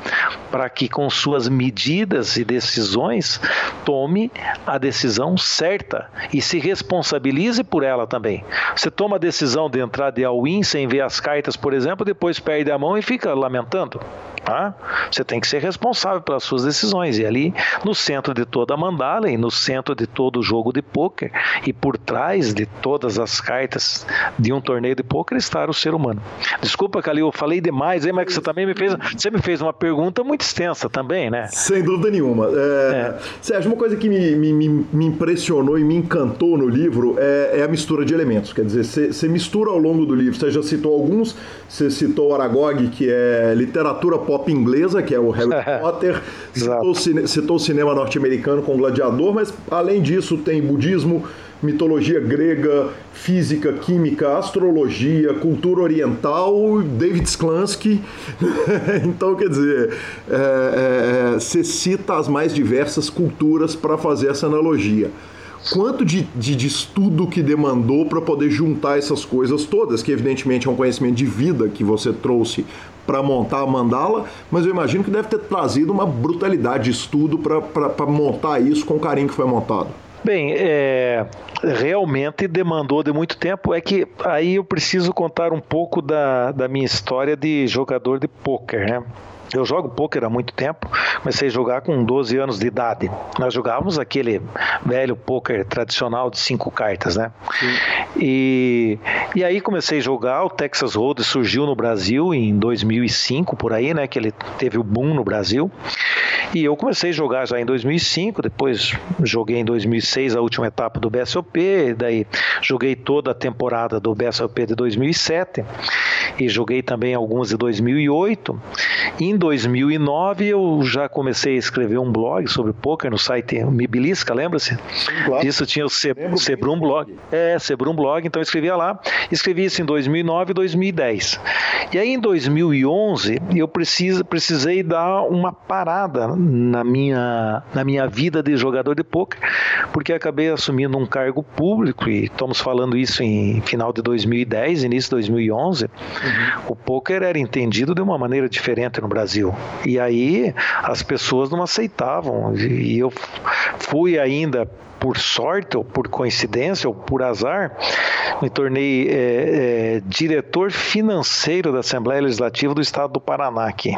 para que com suas medidas e decisões tome a decisão certa e se responsabilize por ela também. Você toma a decisão de entrar de all-in sem ver as cartas, por exemplo, depois perde a mão e fica lamentando. Tá? Você tem que ser responsável pelas suas decisões. E ali, no centro de toda a mandala e no centro de todo o jogo de pôquer e por trás de todas as cartas de um torneio de pôquer está o ser humano. Desculpa, Calil, eu falei demais, hein, mas você também me fez, você me fez uma pergunta muito extensa também, né? Sem dúvida nenhuma. É, é. Sérgio, uma coisa que me, me, me, impressionou e me encantou no livro é, é a mistura de elementos. Quer dizer, você, você mistura ao longo do livro. Você já citou alguns, você citou Aragog, que é literatura pop inglesa, que é o Harry [laughs] Potter, citou, citou o cinema norte-americano com Gladiador, mas além disso tem budismo, mitologia grega, física, química, astrologia, cultura oriental, David Sklansky. [laughs] então, quer dizer, você é, é, cita as mais diversas culturas para fazer essa analogia quanto de, de, de estudo que demandou para poder juntar essas coisas todas, que evidentemente é um conhecimento de vida que você trouxe para montar a mandala, mas eu imagino que deve ter trazido uma brutalidade de estudo para montar isso com o carinho que foi montado. Bem, é, realmente demandou de muito tempo. É que aí eu preciso contar um pouco da, da minha história de jogador de pôquer, né? Eu jogo pôquer há muito tempo, comecei a jogar com 12 anos de idade. Nós jogávamos aquele velho pôquer tradicional de cinco cartas, né? E, e aí comecei a jogar, o Texas Hold'em surgiu no Brasil em 2005, por aí, né? Que ele teve o boom no Brasil. E eu comecei a jogar já em 2005, depois joguei em 2006 a última etapa do BSOP, daí joguei toda a temporada do BSOP de 2007 e joguei também alguns de 2008 Em 2009 eu já comecei a escrever um blog sobre poker no site Mibilisca, lembra-se? Claro. Disso tinha o Ce Sebrum Blog. É, Sebrum Blog, então eu escrevia lá. Escrevi isso em 2009 e 2010. E aí em 2011 eu preciso, precisei dar uma parada na minha, na minha vida de jogador de poker, porque acabei assumindo um cargo público e estamos falando isso em final de 2010, início de 2011. Uhum. O poker era entendido de uma maneira diferente no Brasil. E aí as pessoas não aceitavam. E eu fui ainda por sorte ou por coincidência ou por azar, me tornei é, é, diretor financeiro da Assembleia Legislativa do Estado do Paraná aqui.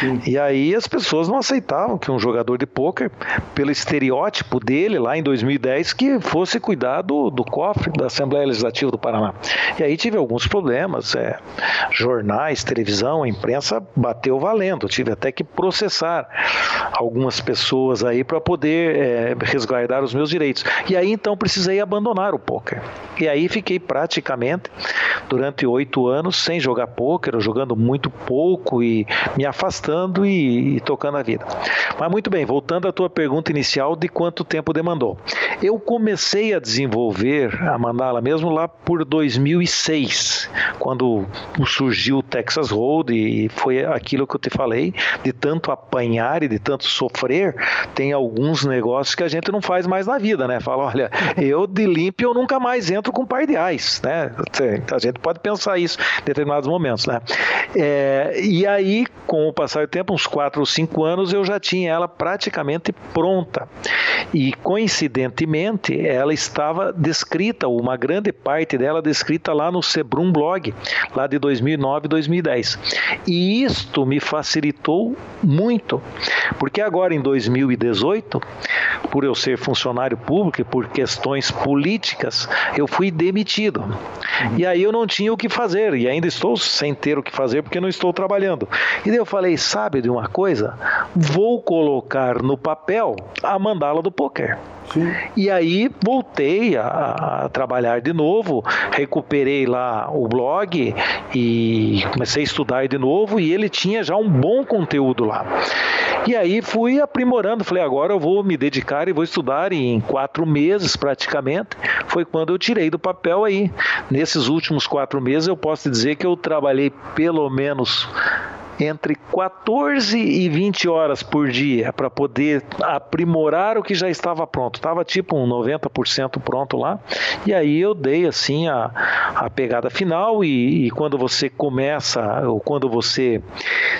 Sim. E aí as pessoas não aceitavam que um jogador de pôquer, pelo estereótipo dele lá em 2010, que fosse cuidar do, do cofre da Assembleia Legislativa do Paraná. E aí tive alguns problemas, é, jornais, televisão, a imprensa bateu valendo, tive até que processar algumas pessoas aí para poder é, resguardar os meus direitos. E aí então precisei abandonar o pôquer. E aí fiquei praticamente durante oito anos sem jogar pôquer, jogando muito pouco e me afastando e, e, tocando a vida. Mas muito bem, voltando à tua pergunta inicial de quanto tempo demandou. Eu comecei a desenvolver a mandala mesmo lá por 2006, quando surgiu o Texas Road e foi aquilo que eu te falei, de tanto apanhar e de tanto sofrer, tem alguns negócios que a gente não faz mais na vida, né? Fala, olha, [laughs] eu de limpo eu nunca mais entro com par de ais, né? A gente pode pensar isso em determinados momentos, né? É, e aí, com o passar do tempo, uns 4 ou 5 anos, eu já tinha ela praticamente pronta. E coincidentemente, ela estava descrita, uma grande parte dela descrita lá no Sebrum blog, lá de 2009 e 2010. E isto me facilitou muito, porque agora em 2018, por eu ser funcionário público e por questões políticas, eu fui demitido. E aí eu não tinha o que fazer, e ainda estou sem ter o que fazer porque não estou trabalhando. E daí eu falei: sabe de uma coisa? Vou colocar no papel a mandala do poker. Sim. E aí voltei a, a, trabalhar de novo, recuperei lá o blog e comecei a estudar de novo e ele tinha já um bom conteúdo lá. E aí fui aprimorando, falei, agora eu vou me dedicar e vou estudar e em quatro meses praticamente, foi quando eu tirei do papel aí. Nesses últimos quatro meses eu posso dizer que eu trabalhei pelo menos entre 14 e 20 horas por dia para poder aprimorar o que já estava pronto. Estava tipo um 90% pronto lá. E aí eu dei assim a, a pegada final e, e quando você começa ou quando você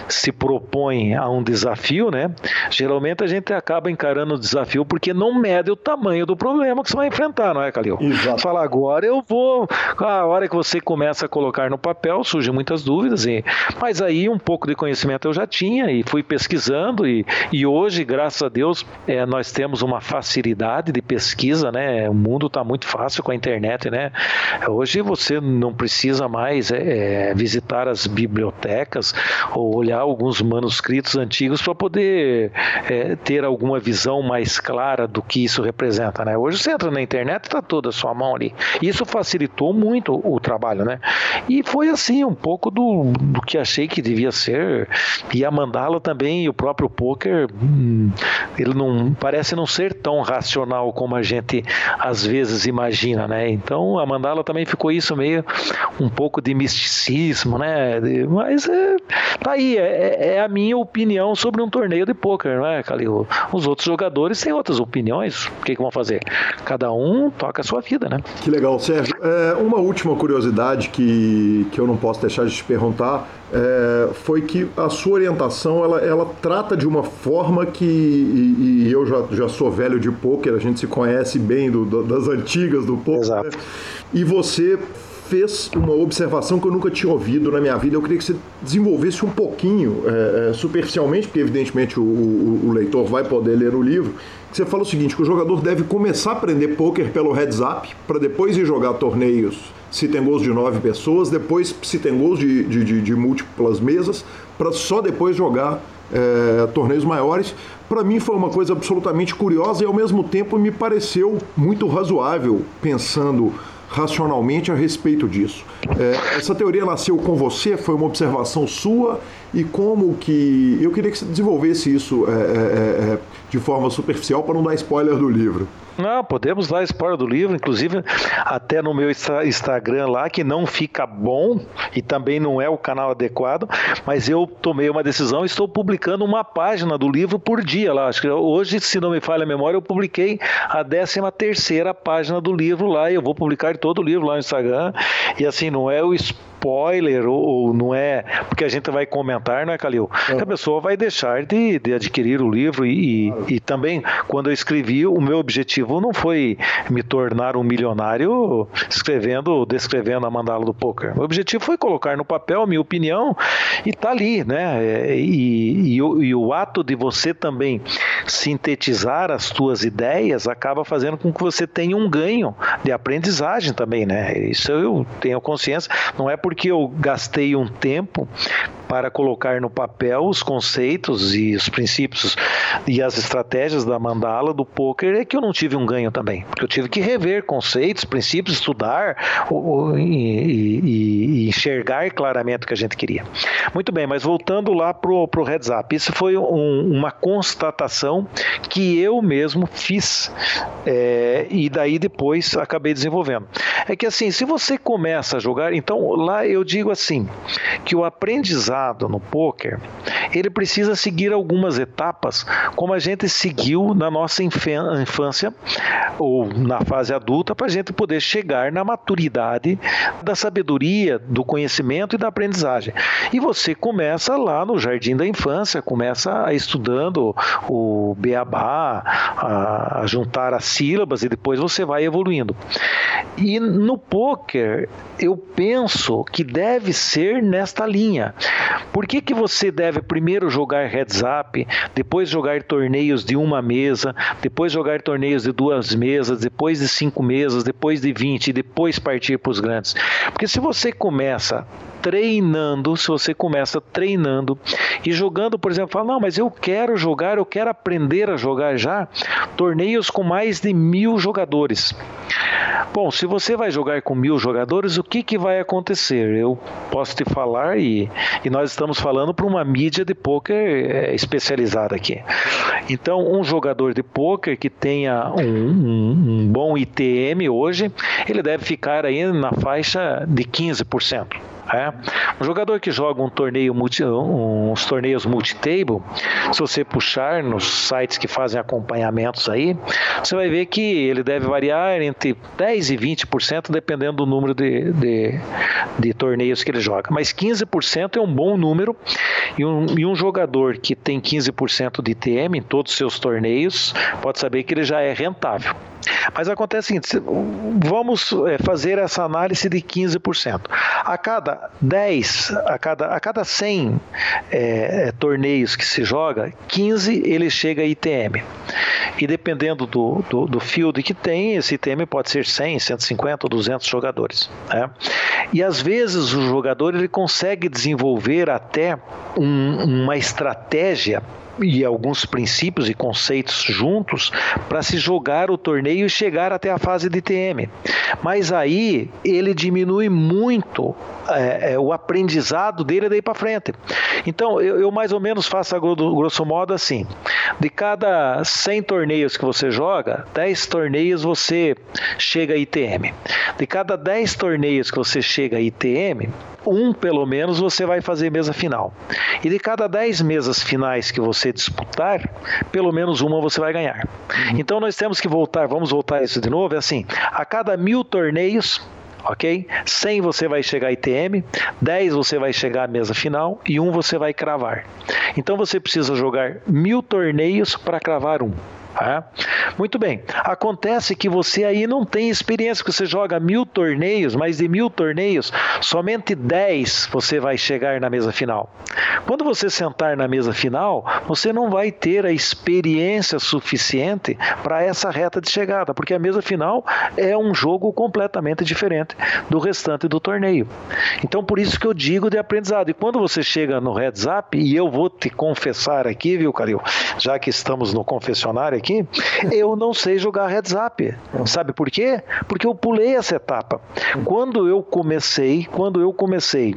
se propõe a um desafio, né? Geralmente a gente acaba encarando o desafio porque não mede o tamanho do problema que você vai enfrentar, não é, Calil? Exato. Fala agora eu vou. A hora que você começa a colocar no papel surgem muitas dúvidas, e... mas aí um pouco de conhecimento eu já tinha e fui pesquisando e, e hoje, graças a Deus, é, nós temos uma facilidade de pesquisa, né? O mundo está muito fácil com a internet, né? Hoje você não precisa mais é, visitar as bibliotecas ou olhar alguns manuscritos antigos para poder é, ter alguma visão mais clara do que isso representa, né? Hoje você entra na internet está toda a sua mão ali. Isso facilitou muito o trabalho, né? E foi assim um pouco do, do que achei que devia ser e a mandala também, o próprio poker, hum, ele não parece não ser tão racional como a gente às vezes imagina, né? Então a mandala também ficou isso meio um pouco de misticismo, né? Mas é, tá aí, é, é a minha opinião sobre um torneio de poker, né, Calil? Os outros jogadores têm outras opiniões, o que, que vão fazer? Cada um toca a sua vida, né? Que legal, Sérgio. É, uma última curiosidade que, que eu não posso deixar de te perguntar é, foi que a sua orientação ela, ela trata de uma forma que e, e eu já, já sou velho de poker, a gente se conhece bem do, do, das antigas do poker. Né? E você fez uma observação que eu nunca tinha ouvido na minha vida. Eu queria que você desenvolvesse um pouquinho, é, é superficialmente, porque evidentemente o, o, o, leitor vai poder ler o livro. Você fala o seguinte: que o jogador deve começar a aprender poker pelo heads up para depois ir jogar torneios se tem gols de nove pessoas, depois se tem gols de, de, de, de múltiplas mesas, para só depois jogar é, torneios maiores. Para mim foi uma coisa absolutamente curiosa e ao mesmo tempo me pareceu muito razoável, pensando racionalmente a respeito disso. É, essa teoria nasceu com você? Foi uma observação sua? E como que. Eu queria que você desenvolvesse isso é, é, é de forma superficial para não dar spoiler do livro. Não, podemos dar spoiler do livro, inclusive até no meu Instagram lá, que não fica bom e também não é o canal adequado, mas eu tomei uma decisão e estou publicando uma página do livro por dia lá. Acho que hoje, se não me falha a memória, eu publiquei a 13 terceira página do livro lá e eu vou publicar todo o livro lá no Instagram. E assim, não é o spoiler ou, ou, não é porque a gente vai comentar, não é, Calil? É. A pessoa vai deixar de, de adquirir o livro e, e, e, também, quando eu escrevi, o meu objetivo não foi me tornar um milionário escrevendo, descrevendo a mandala do poker. O objetivo foi colocar no papel a minha opinião e tá ali, né? É, e, e, o, e o ato de você também sintetizar as tuas ideias acaba fazendo com que você tenha um ganho de aprendizagem também, né? Isso eu tenho consciência. Não é porque eu gastei um tempo para colocar no papel os conceitos e os princípios e as estratégias da mandala do poker é que eu não tive um ganho também, porque eu tive que rever conceitos, princípios, estudar o, e, e, e, enxergar claramente o que a gente queria. Muito bem, mas voltando lá pro pro heads up, isso foi um, uma constatação que eu mesmo fiz é, e daí depois acabei desenvolvendo. É que assim, se você começa a jogar, então lá eu digo assim que o aprendizado no poker, ele precisa seguir algumas etapas, como a gente seguiu na nossa infância ou na fase adulta, para a gente poder chegar na maturidade da sabedoria, do conhecimento e da aprendizagem. E você começa lá no jardim da infância, começa estudando o beabá, a, a juntar as sílabas e depois você vai evoluindo. E no poker, eu penso que deve ser nesta linha. Por que, que você deve primeiro jogar heads up, depois jogar torneios de uma mesa, depois jogar torneios de duas mesas, depois de cinco mesas, depois de 20 e depois partir para os grandes? Porque se você começa treinando, se você começa treinando e jogando, por exemplo, fala, não, mas eu quero jogar, eu quero aprender a jogar já torneios com mais de mil jogadores. Bom, se você vai jogar com mil jogadores, o que, que vai acontecer? Eu posso te falar e, e nós estamos falando para uma mídia de poker é, especializada aqui. Então, um jogador de poker que tenha um, um, um bom ITM hoje, ele deve ficar aí na faixa de 15%. É. Um jogador que joga um torneio multi, uns torneios multitable, se você puxar nos sites que fazem acompanhamentos aí, você vai ver que ele deve variar entre 10 e 20%, dependendo do número de, de, de torneios que ele joga. Mas 15% é um bom número e um, e um jogador que tem 15% de TM em todos os seus torneios, pode saber que ele já é rentável. Mas acontece o seguinte: vamos é, fazer essa análise de 15%. A cada 10, a cada, a cada 100 é, é, torneios que se joga, 15 ele chega a ITM. E dependendo do, do, do field que tem, esse ITM pode ser 100, 150 ou 200 jogadores. Né? E às vezes o jogador ele consegue desenvolver até um, uma estratégia e alguns princípios e conceitos juntos para se jogar o torneio e chegar até a fase de TM. Mas aí ele diminui muito é, é, o aprendizado dele daí para frente. Então eu, eu, mais ou menos faço a grosso modo assim: de cada 100 torneios que você joga, 10 torneios você chega a ITM. De cada 10 torneios que você chega a ITM, um pelo menos você vai fazer mesa final. E de cada 10 mesas finais que você disputar, pelo menos uma você vai ganhar. Uhum. Então nós temos que voltar, vamos voltar isso de novo, é assim, a cada mil torneios, ok? 100 você vai chegar ITM, 10 você vai chegar à mesa final e um você vai cravar. Então você precisa jogar mil torneios para cravar um. Tá? Muito bem. Acontece que você aí não tem experiência, que você joga mil torneios, mais de mil torneios, somente 10 você vai chegar na mesa final. Quando você sentar na mesa final, você não vai ter a experiência suficiente para essa reta de chegada, porque a mesa final é um jogo completamente diferente do restante do torneio. Então, por isso que eu digo de aprendizado. E quando você chega no heads up, e eu vou te confessar aqui, viu, Calil, já que estamos no confessionário aqui, eu não sei jogar heads up. Sabe por quê? Porque eu pulei essa etapa. Quando eu comecei, quando eu comecei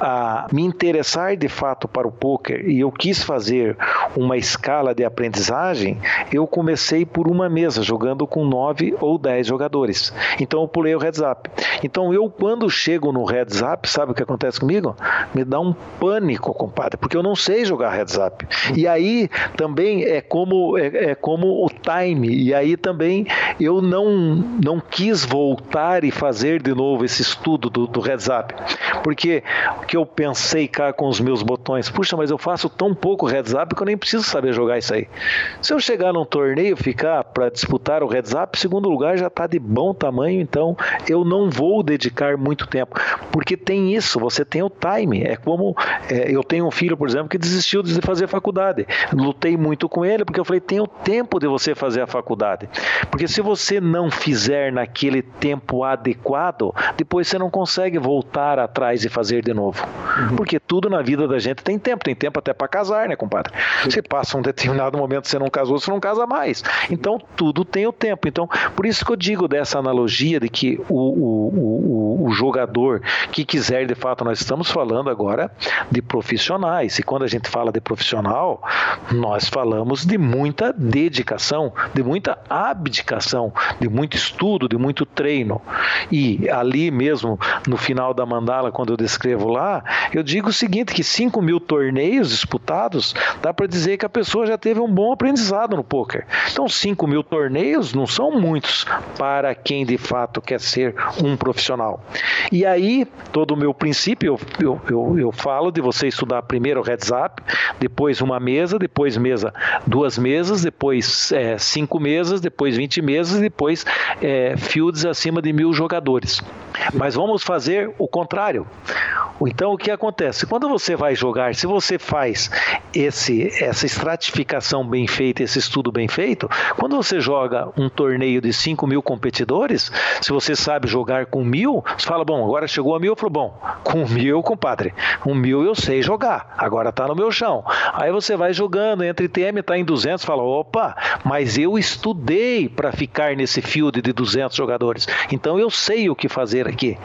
a me interessar de fato para o poker e eu quis fazer uma escala de aprendizagem, eu comecei por uma mesa jogando com nove ou dez jogadores. Então eu pulei o heads up. Então eu quando chego no heads up, sabe o que acontece comigo? Me dá um pânico, compadre, porque eu não sei jogar heads up. E aí também é como é, é como o time. E aí também eu não não quis voltar e fazer de novo esse estudo do, do heads up, porque o que eu pensei cá com os meus botões, puxa, mas eu faço tão pouco heads up que eu nem preciso saber jogar isso aí. Se eu chegar num torneio ficar para disputar o heads up, segundo lugar já está de bom tamanho, então eu não vou dedicar muito tempo, porque tem isso, você tem o time. É como é, eu tenho um filho, por exemplo, que desistiu de fazer faculdade. Lutei muito com ele porque eu falei tem o tempo de você fazer a faculdade, porque se você não fizer naquele tempo adequado, depois você não consegue voltar atrás e fazer de novo. Uhum. Porque tudo na vida da gente tem tempo, tem tempo até para casar, né, compadre? Você passa um determinado momento você não casou, você não casa mais. Então tudo tem o tempo. Então, por isso que eu digo dessa analogia de que o, o, o, o jogador que quiser, de fato, nós estamos falando agora de profissionais. E quando a gente fala de profissional, nós falamos de muita dedicação, de muita abdicação, de muito estudo, de muito treino. E ali mesmo, no final da mandala, quando eu descrevo lá, eu digo o seguinte: que 5 mil torneios disputados, dá para dizer que a pessoa já teve um bom aprendizado no poker. Então, 5 mil torneios não são muitos para quem de fato quer ser um profissional. E aí, todo o meu princípio, eu, eu, eu, eu falo de você estudar primeiro o heads up, depois uma mesa, depois mesa, duas mesas, depois é, cinco mesas, depois 20 mesas, depois é, fields acima de mil jogadores. Mas vamos fazer o contrário. Então o que acontece? Quando você vai jogar, se você faz esse, essa estratificação bem feita, esse estudo bem feito, quando você joga um torneio de 5 mil competidores, se você sabe jogar com mil, você fala, bom, agora chegou a mil, eu falo, bom, com mil, compadre, um mil eu sei jogar, agora tá no meu chão. Aí você vai jogando, entre TM tá em 200, fala, opa, mas eu estudei para ficar nesse field de 200 jogadores, então eu sei o que fazer aqui.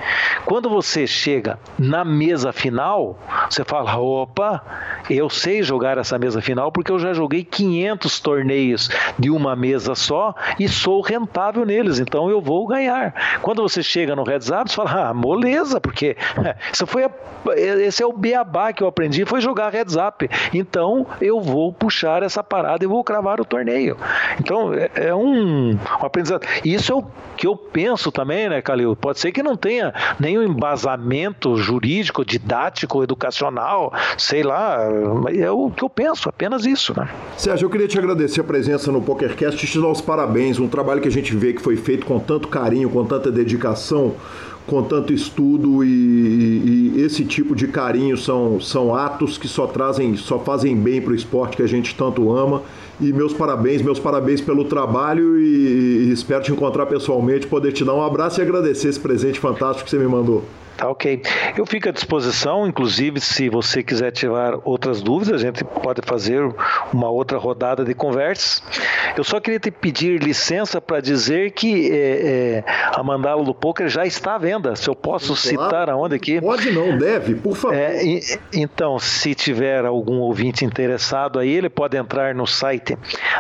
Quando você chega na mesa final, você fala: opa, eu sei jogar essa mesa final porque eu já joguei 500 torneios de uma mesa só e sou rentável neles, então eu vou ganhar. Quando você chega no Heads Up, você fala: ah, moleza, porque [laughs] isso foi a, esse é o beabá que eu aprendi, foi jogar Heads Up. Então eu vou puxar essa parada e vou cravar o torneio. Então é, é um, um aprendizado. Isso é o que eu penso também, né, Calil? Pode ser que não tenha nenhum embasamento jurídico, didático, educacional, sei lá, é o que eu penso, apenas isso, né? Sérgio, eu queria te agradecer a presença no PokerCast e te dar os parabéns, um trabalho que a gente vê que foi feito com tanto carinho, com tanta dedicação, com tanto estudo e, e, e, esse tipo de carinho são, são atos que só trazem, só fazem bem para o esporte que a gente tanto ama. E meus parabéns, meus parabéns pelo trabalho e, e espero te encontrar pessoalmente, poder te dar um abraço e agradecer esse presente fantástico que você me mandou. Tá ok. Eu fico à disposição, inclusive, se você quiser tirar outras dúvidas, a gente pode fazer uma outra rodada de conversas. Eu só queria te pedir licença para dizer que é, é, a mandala do poker já está à venda. Se eu posso claro. citar aonde aqui? Pode não, deve, por favor. É, e, então, se tiver algum ouvinte interessado aí, ele pode entrar no site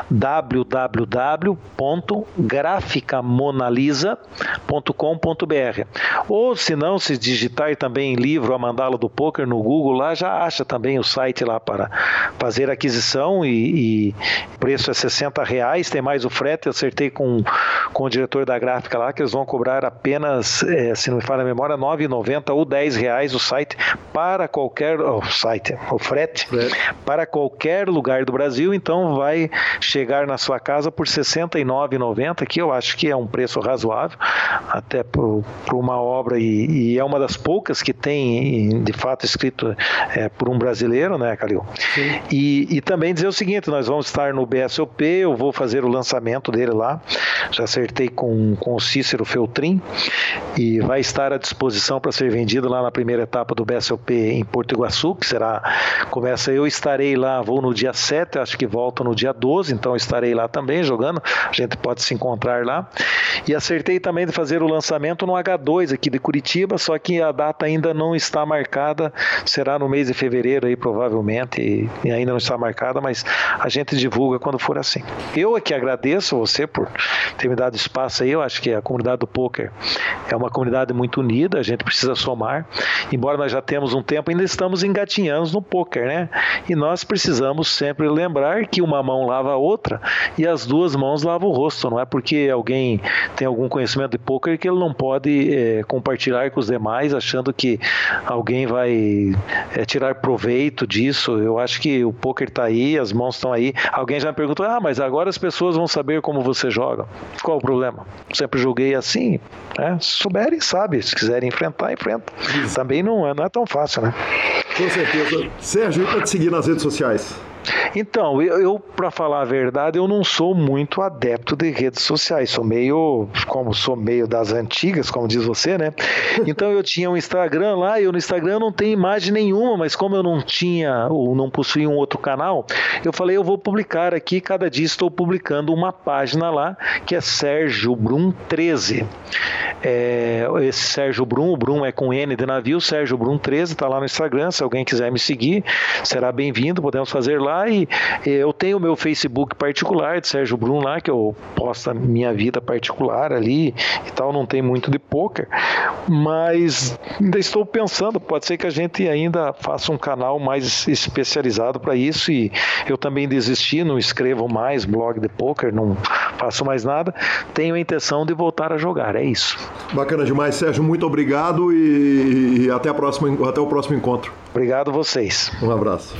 www.graficamonalisa.com.br ou se não, se digitar também livro A Mandala do Poker no Google, lá já acha também o site lá para fazer aquisição e, e preço é 60 reais tem mais o frete. Eu acertei com, com o diretor da gráfica lá que eles vão cobrar apenas, é, se não me falha a memória, R$ 9,90 ou R$ reais o site para qualquer o site, o frete, para qualquer lugar do Brasil. Então vai chegar na sua casa por R$ 69,90, que eu acho que é um preço razoável até para uma obra e, e, é uma das poucas que tem de fato escrito é, por um brasileiro, né, Calil? E, e também dizer o seguinte: nós vamos estar no BSOP, eu vou fazer o lançamento dele lá. Já acertei com, com o Cícero Feltrin e vai estar à disposição para ser vendido lá na primeira etapa do BSOP em Porto Iguaçu, que será começa eu estarei lá, vou no dia 7, acho que volto no dia 12, então estarei lá também jogando. A gente pode se encontrar lá. E acertei também de fazer o lançamento no H2 aqui de Curitiba, só que a data ainda não está marcada, será no mês de fevereiro aí provavelmente, e, e ainda não está marcada, mas a gente divulga quando for assim. Eu aqui agradeço você por ter me dado espaço aí, eu acho que a comunidade do poker é uma comunidade muito unida, a gente precisa somar, embora nós já temos um tempo, ainda estamos engatinhando no poker, né? E nós precisamos sempre lembrar que uma mão lava a outra e as duas mãos lavam o rosto, não é porque alguém tem algum conhecimento de poker que ele não pode é, compartilhar com os demais achando que alguém vai é, tirar proveito disso. Eu acho que o poker está aí, as mãos estão aí. Alguém já me perguntou: ah, mas agora as pessoas vão saber como você joga. Qual o problema? Sempre joguei assim. Né? Se souberem, sabe. Se quiserem enfrentar, enfrenta. Também não é, não é tão fácil, né? Com certeza. Sérgio, para te seguir nas redes sociais? Então, eu, eu para falar a verdade, eu não sou muito adepto de redes sociais. Sou meio, como sou meio das antigas, como diz você, né? [laughs] Então eu tinha um Instagram lá, e eu no Instagram não tenho imagem nenhuma, mas como eu não tinha ou não possuía um outro canal, eu falei, eu vou publicar aqui, cada dia estou publicando uma página lá, que é Sérgio Brum 13. É, esse Sérgio Brum, o Brum é com N de navio, Sérgio Brum 13, está lá no Instagram, se alguém quiser me seguir, será bem-vindo, podemos fazer lá lá e eu tenho o meu Facebook particular de Sérgio Brum lá, que eu posto a minha vida particular ali e tal, não tem muito de poker, mas ainda estou pensando, pode ser que a gente ainda faça um canal mais especializado para isso e eu também desisti, não escrevo mais blog de poker, não faço mais nada, tenho a intenção de voltar a jogar, é isso. Bacana demais, Sérgio, muito obrigado e, e até, a próxima, até o próximo encontro. Obrigado a vocês. Um abraço.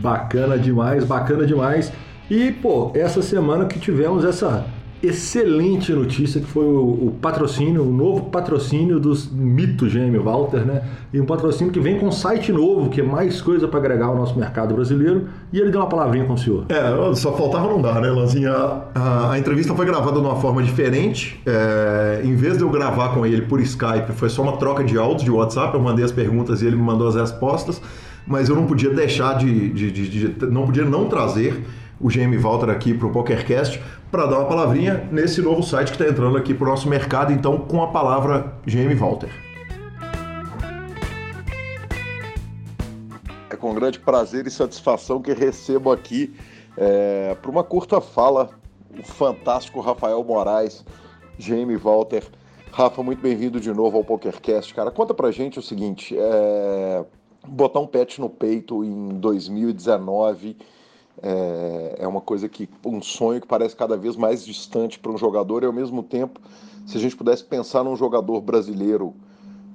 Bacana demais, bacana demais. E, pô, essa semana que tivemos essa excelente notícia que foi o, o, patrocínio, o novo patrocínio dos Mito GM Walter, né? E um patrocínio que vem com um site novo, que é mais coisa para agregar ao nosso mercado brasileiro. E ele deu uma palavrinha com o senhor. É, só faltava não dar, né, Lanzinha? A, a, entrevista foi gravada de uma forma diferente. É, em vez de eu gravar com ele por Skype, foi só uma troca de áudios de WhatsApp. Eu mandei as perguntas e ele me mandou as respostas mas eu não podia deixar de, de, de, de não podia não trazer o GM Walter aqui para o PokerCast para dar uma palavrinha nesse novo site que está entrando aqui para o nosso mercado, então com a palavra GM Walter. É com grande prazer e satisfação que recebo aqui é, para uma curta fala o fantástico Rafael Moraes, GM Walter. Rafa, muito bem-vindo de novo ao PokerCast. Cara, conta pra gente o seguinte: é botar um pet no peito em 2019 é, é, uma coisa que um sonho que parece cada vez mais distante para um jogador e ao mesmo tempo se a gente pudesse pensar num jogador brasileiro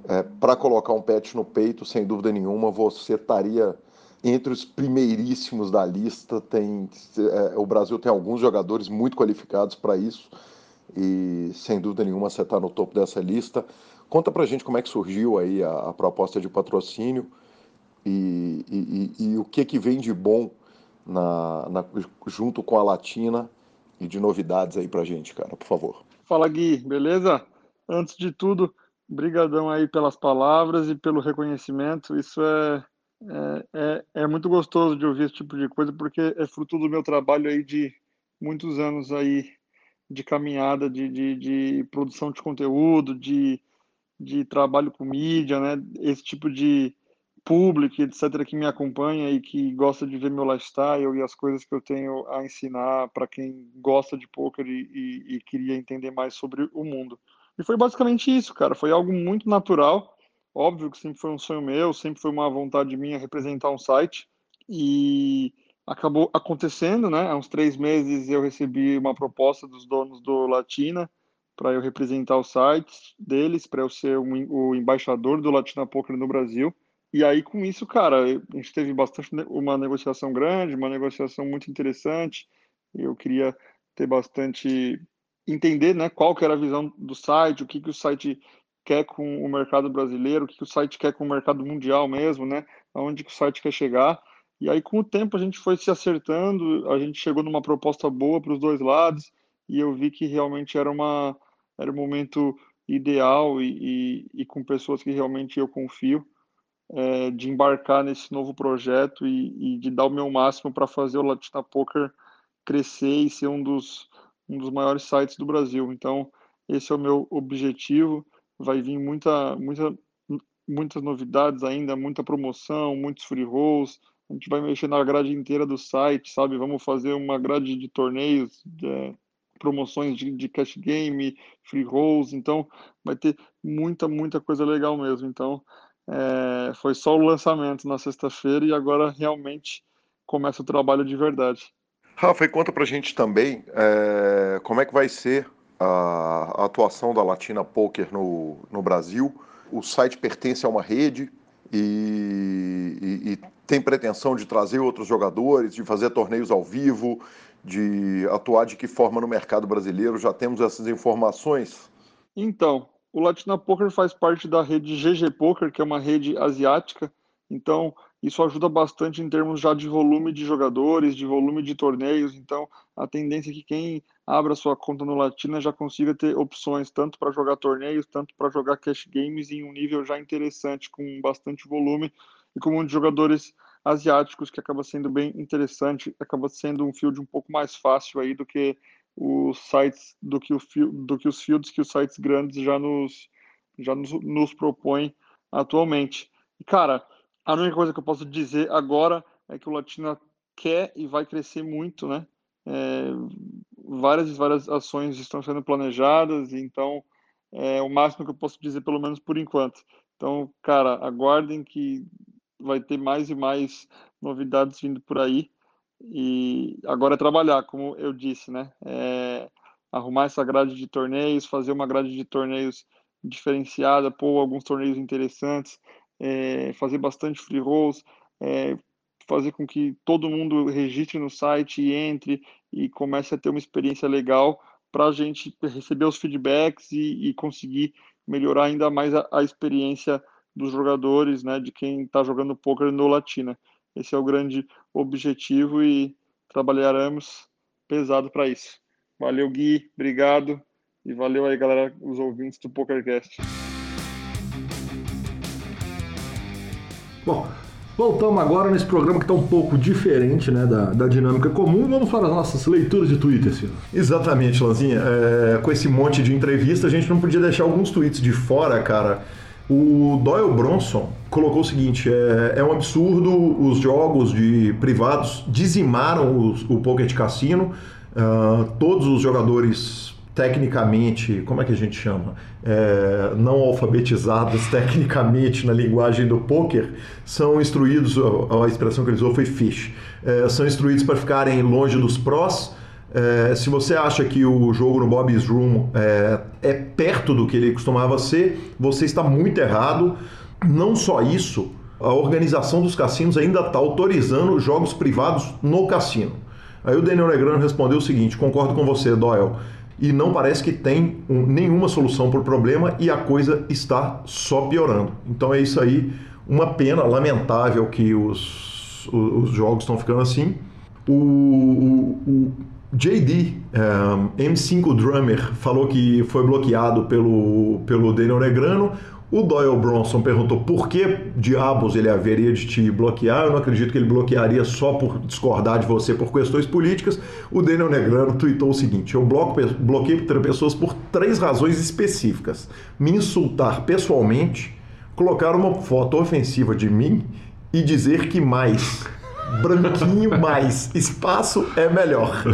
é, para colocar um pet no peito sem dúvida nenhuma você estaria entre os primeiríssimos da lista. Tem é, o Brasil tem alguns jogadores muito qualificados para isso e sem dúvida nenhuma você está no topo dessa lista. Conta para gente como é que surgiu aí a, a proposta de patrocínio e, e, e, o que, que vem de bom na, na, junto com a Latina e de novidades aí pra gente, cara, por favor. Fala Gui, beleza? Antes de tudo, brigadão aí pelas palavras e pelo reconhecimento. Isso é, é, é, é, muito gostoso de ouvir esse tipo de coisa, porque é fruto do meu trabalho aí de muitos anos aí de caminhada, de, de, de produção de conteúdo, de, de trabalho com mídia, né? Esse tipo de, público, etc., que me acompanha e que gosta de ver meu lifestyle e as coisas que eu tenho a ensinar para quem gosta de poker e, e, e, queria entender mais sobre o mundo. E foi basicamente isso, cara. Foi algo muito natural. Óbvio que sempre foi um sonho meu, sempre foi uma vontade minha representar um site. e acabou acontecendo, né? Há uns três meses eu recebi uma proposta dos donos do Latina para eu representar o site deles, para eu ser o embaixador do Latina Poker no Brasil. E aí, com isso, cara, a gente teve bastante uma negociação grande, uma negociação muito interessante. Eu queria ter bastante entender, né, qual que era a visão do site, o que que o site quer com o mercado brasileiro, o que, que o site quer com o mercado mundial mesmo, né? Aonde que o site quer chegar. E aí, com o tempo, a gente foi se acertando, a gente chegou numa proposta boa para os dois lados, e eu vi que realmente era, uma, era um momento ideal e, e, e com pessoas que realmente eu confio, é, de embarcar nesse novo projeto e, e de dar o meu máximo para fazer o Latina Poker crescer e ser um dos, um dos maiores sites do Brasil. Então, esse é o meu objetivo. Vai vir muita, muita, muitas novidades ainda, muita promoção, muitos free rolls, a gente vai mexer na grade inteira do site, sabe? Vamos fazer uma grade de torneios, de promoções de, de cash game, free rolls, então vai ter muita, muita coisa legal mesmo. Então, é, foi só o lançamento na sexta-feira e agora realmente começa o trabalho de verdade. Rafa, e conta pra gente também é, como é que vai ser a, a, atuação da Latina Poker no, no Brasil. O site pertence a uma rede e, e, e tem pretensão de trazer outros jogadores, de fazer torneios ao vivo, de atuar de que forma no mercado brasileiro? Já temos essas informações? Então, o Latina Poker faz parte da rede GG Poker, que é uma rede asiática. Então, isso ajuda bastante em termos já de volume de jogadores, de volume de torneios. Então, a tendência é que quem abra sua conta no Latina já consiga ter opções tanto para jogar torneios, tanto para jogar cash games em um nível já interessante, com bastante volume e com muitos jogadores asiáticos, que acaba sendo bem interessante, acaba sendo um field um pouco mais fácil aí do que os sites, do que, o, do que os fields que os sites grandes já nos, já nos, nos propõem atualmente. E, cara, a única coisa que eu posso dizer agora é que o Latina quer e vai crescer muito, né? É, várias e várias ações estão sendo planejadas, então é o máximo que eu posso dizer, pelo menos por enquanto. Então, cara, aguardem que vai ter mais e mais novidades vindo por aí. E agora é trabalhar, como eu disse, né? É arrumar essa grade de torneios, fazer uma grade de torneios diferenciada, pôr alguns torneios interessantes, é, fazer bastante free rolls, é, fazer com que todo mundo registre no site e entre e comece a ter uma experiência legal para a gente receber os feedbacks e, e conseguir melhorar ainda mais a, a experiência dos jogadores, né, de quem está jogando poker no Latina. Esse é o grande objetivo e trabalharemos pesado para isso. Valeu, Gui, obrigado e valeu aí, galera, os ouvintes do PokerCast. Bom, voltamos agora nesse programa que está um pouco diferente né, da, da dinâmica comum. Vamos para as nossas leituras de Twitter, Silvio. Exatamente, Lanzinha. É, com esse monte de entrevista, a gente não podia deixar alguns tweets de fora, cara o Doyle Bronson colocou o seguinte: é, é um absurdo, os jogos de privados dizimaram os, o Pocket Cassino, uh, todos os jogadores tecnicamente, como é que a gente chama? É, não alfabetizados [laughs] tecnicamente na linguagem do poker, são instruídos, a, a expressão que ele usou foi fish, é, são instruídos para ficarem longe dos prós é, se você acha que o jogo no Bob's Room é, é, perto do que ele costumava ser, você está muito errado. Não só isso, a organização dos cassinos ainda está autorizando jogos privados no cassino. Aí o Daniel Negrano respondeu o seguinte: concordo com você, Doyle. E não parece que tem um, nenhuma solução para o problema e a coisa está só piorando. Então é isso aí, uma pena, lamentável que os, os, os jogos estão ficando assim. O, o, o JD, um, M5 Drummer, falou que foi bloqueado pelo, pelo Daniel Negrano. O Doyle Bronson perguntou por que diabos ele haveria de te bloquear. Eu não acredito que ele bloquearia só por discordar de você por questões políticas. O Daniel Negrano tweetou o seguinte: Eu bloco, bloqueei pessoas por três razões específicas: me insultar pessoalmente, colocar uma foto ofensiva de mim e dizer que mais branquinho, mais espaço é melhor.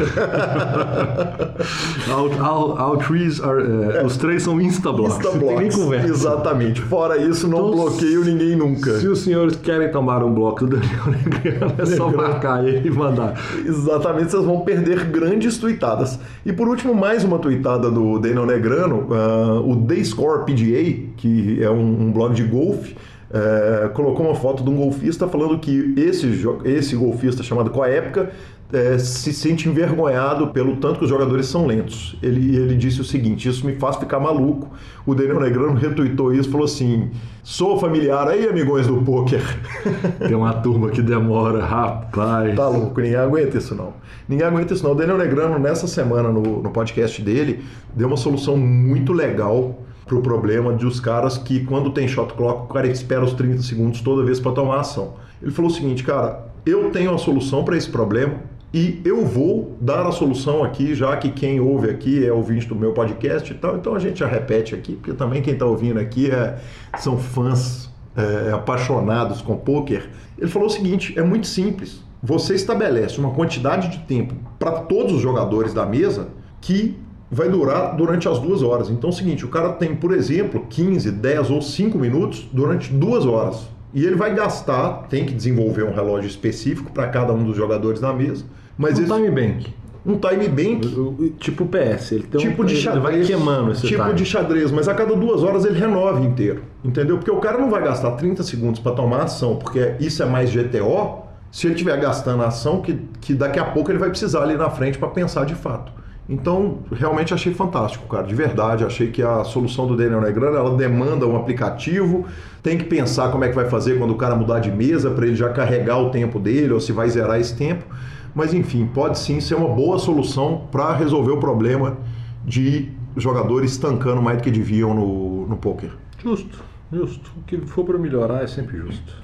all, all, all trees are, uh, os três são instablocks. Instablocks, tem nem conversa. Exatamente. Fora isso, não Então, bloqueio ninguém nunca. Se os senhores querem tomar um bloco do Daniel [laughs] Negreano, é só marcar ele e mandar. Exatamente, vocês vão perder grandes tweetadas. E por último, mais uma tweetada do Daniel Negrano, ah, o Dayscore PGA, que é um, um blog de golfe, eh, colocou uma foto de um golfista falando que esse, esse golfista chamado Coépoca eh, se sente envergonhado pelo tanto que os jogadores são lentos. Ele, ele disse o seguinte: Isso me faz ficar maluco. O Daniel Negrano retweetou isso falou assim: Sou familiar aí, amigões do poker. [laughs] Tem uma turma que demora, rapaz. Tá louco, ninguém aguenta isso não. Ninguém aguenta isso não. O Daniel Negrano, nessa semana, no, no podcast dele, deu uma solução muito legal pro problema dos caras que, quando tem shot clock, o cara espera os 30 segundos toda vez para tomar ação. Ele falou o seguinte, cara, eu tenho a solução para esse problema e eu vou dar a solução aqui, já que quem ouve aqui é ouvinte do meu podcast e tal, então a gente já repete aqui, porque também quem está ouvindo aqui é, são fãs é, apaixonados com poker. Ele falou o seguinte: é muito simples. Você estabelece uma quantidade de tempo para todos os jogadores da mesa que vai durar durante as duas horas. Então é o seguinte: o cara tem, por exemplo, 15, 10 ou 5 minutos durante duas horas. E ele vai gastar, tem que desenvolver um relógio específico para cada um dos jogadores da mesa. Mas Um esse- time bank. um time bank Tipo PS. Ele tem um- tipo de ele xadrez. vai queimando esse Tipo time. de xadrez, mas a cada duas horas ele renova inteiro. Entendeu? Porque o cara não vai gastar 30 segundos para tomar ação, porque isso é mais GTO. Se ele estiver gastando a ação, que, que daqui a pouco ele vai precisar ali na frente para pensar de fato. Então, realmente achei fantástico, cara. De verdade, achei que a solução do Daniel Negrano, ela demanda um aplicativo, tem que pensar como é que vai fazer quando o cara mudar de mesa para ele já carregar o tempo dele ou se vai zerar esse tempo. Mas enfim, pode sim ser uma boa solução para resolver o problema de jogadores estancando mais do que deviam no, no poker. Justo, justo. O que for para melhorar é sempre justo.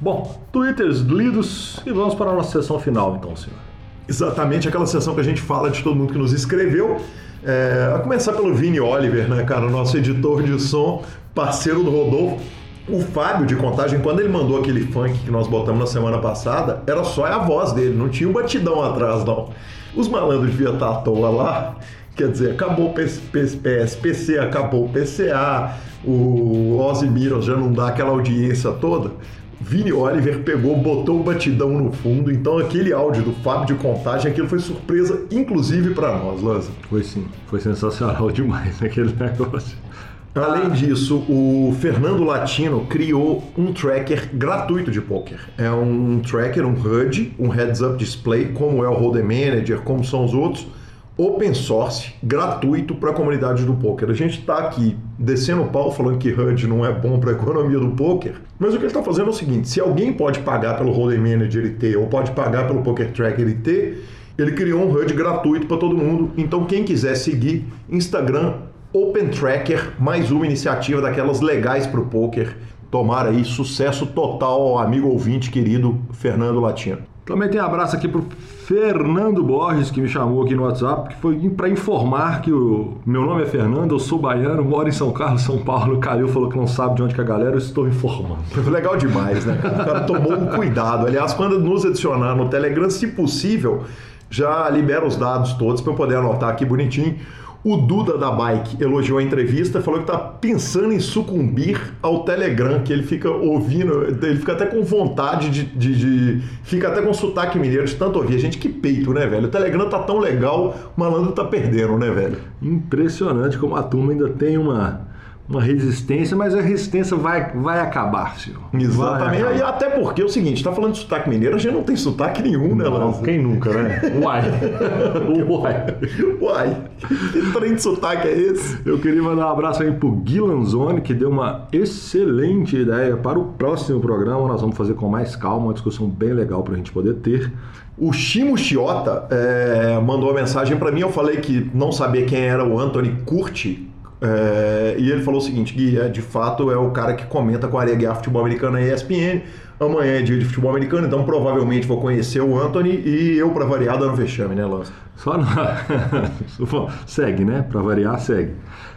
Bom, twitters lidos e vamos para a nossa sessão final então, senhor. Exatamente aquela sessão que a gente fala de todo mundo que nos escreveu. É, a começar pelo Vini Oliver, né, cara, nosso editor de som, parceiro do Rodolfo. O Fábio de Contagem, quando ele mandou aquele funk que nós botamos na semana passada, era só a voz dele, não tinha um batidão atrás, não. Os malandros deviam estar à toa lá. Quer dizer, acabou o PSPC, acabou o PCA, o Ozzy Miros já não dá aquela audiência toda. Vini Oliver pegou, botou o batidão no fundo, então aquele áudio do Fábio de Contagem, aquilo foi surpresa, inclusive para nós, Lanza. Foi sim, foi sensacional [laughs] demais aquele negócio. Além disso, o Fernando Latino criou um tracker gratuito de poker. É um tracker, um HUD, um heads-up display, como é o Hold'em Manager, como são os outros, open source, gratuito para a comunidade do poker. A gente está aqui descendo o pau falando que HUD não é bom para a economia do poker, mas o que ele está fazendo é o seguinte: se alguém pode pagar pelo Hold'em Manager e ter, ou pode pagar pelo Poker Tracker e ter, ele criou um HUD gratuito para todo mundo. Então, quem quiser seguir, Instagram Open Tracker, mais uma iniciativa daquelas legais para o poker. Tomara aí sucesso total ao amigo ouvinte querido Fernando Latino. Também tem abraço aqui pro Fernando Borges, que me chamou aqui no WhatsApp, que foi para informar que o meu nome é Fernando, eu sou baiano, moro em São Carlos, São Paulo. O Calil falou que não sabe de onde que é a galera, eu estou informando. Legal demais, né? O cara tomou um cuidado. Aliás, quando nos adicionar no Telegram, se possível, já libera os dados todos para eu poder anotar aqui bonitinho. O Duda da Bike elogiou a entrevista, falou que tá pensando em sucumbir ao Telegram, que ele fica ouvindo, ele fica até com vontade de, de, de- Fica até com sotaque mineiro de tanto ouvir. Gente, que peito, né, velho? O Telegram tá tão legal, o malandro tá perdendo, né, velho? Impressionante como a turma ainda tem uma, uma resistência, mas a resistência vai, vai acabar, senhor. Exatamente. Vai E acabar. até porque é o seguinte, tá falando de sotaque mineiro, a gente não tem sotaque nenhum, né, Não, Lanza? quem nunca, né? Uai. [laughs] Uai. Uai, que trem de sotaque é esse? Eu queria mandar um abraço aí pro Gui Lanzoni, que deu uma excelente ideia para o próximo programa. Nós vamos fazer com mais calma, uma discussão bem legal para a gente poder ter. O Shimo Chiota é, mandou uma mensagem para mim. Eu falei que não sabia quem era o Anthony Curti. É, e ele falou o seguinte: Gui, é, de fato é o cara que comenta com a Areia Guiar Futebol Americano na ESPN. Amanhã é dia de futebol americano, então provavelmente vou conhecer o Anthony e eu, para variar, dando vexame, né, Lança? Só não. [laughs] segue, né? Para variar, segue.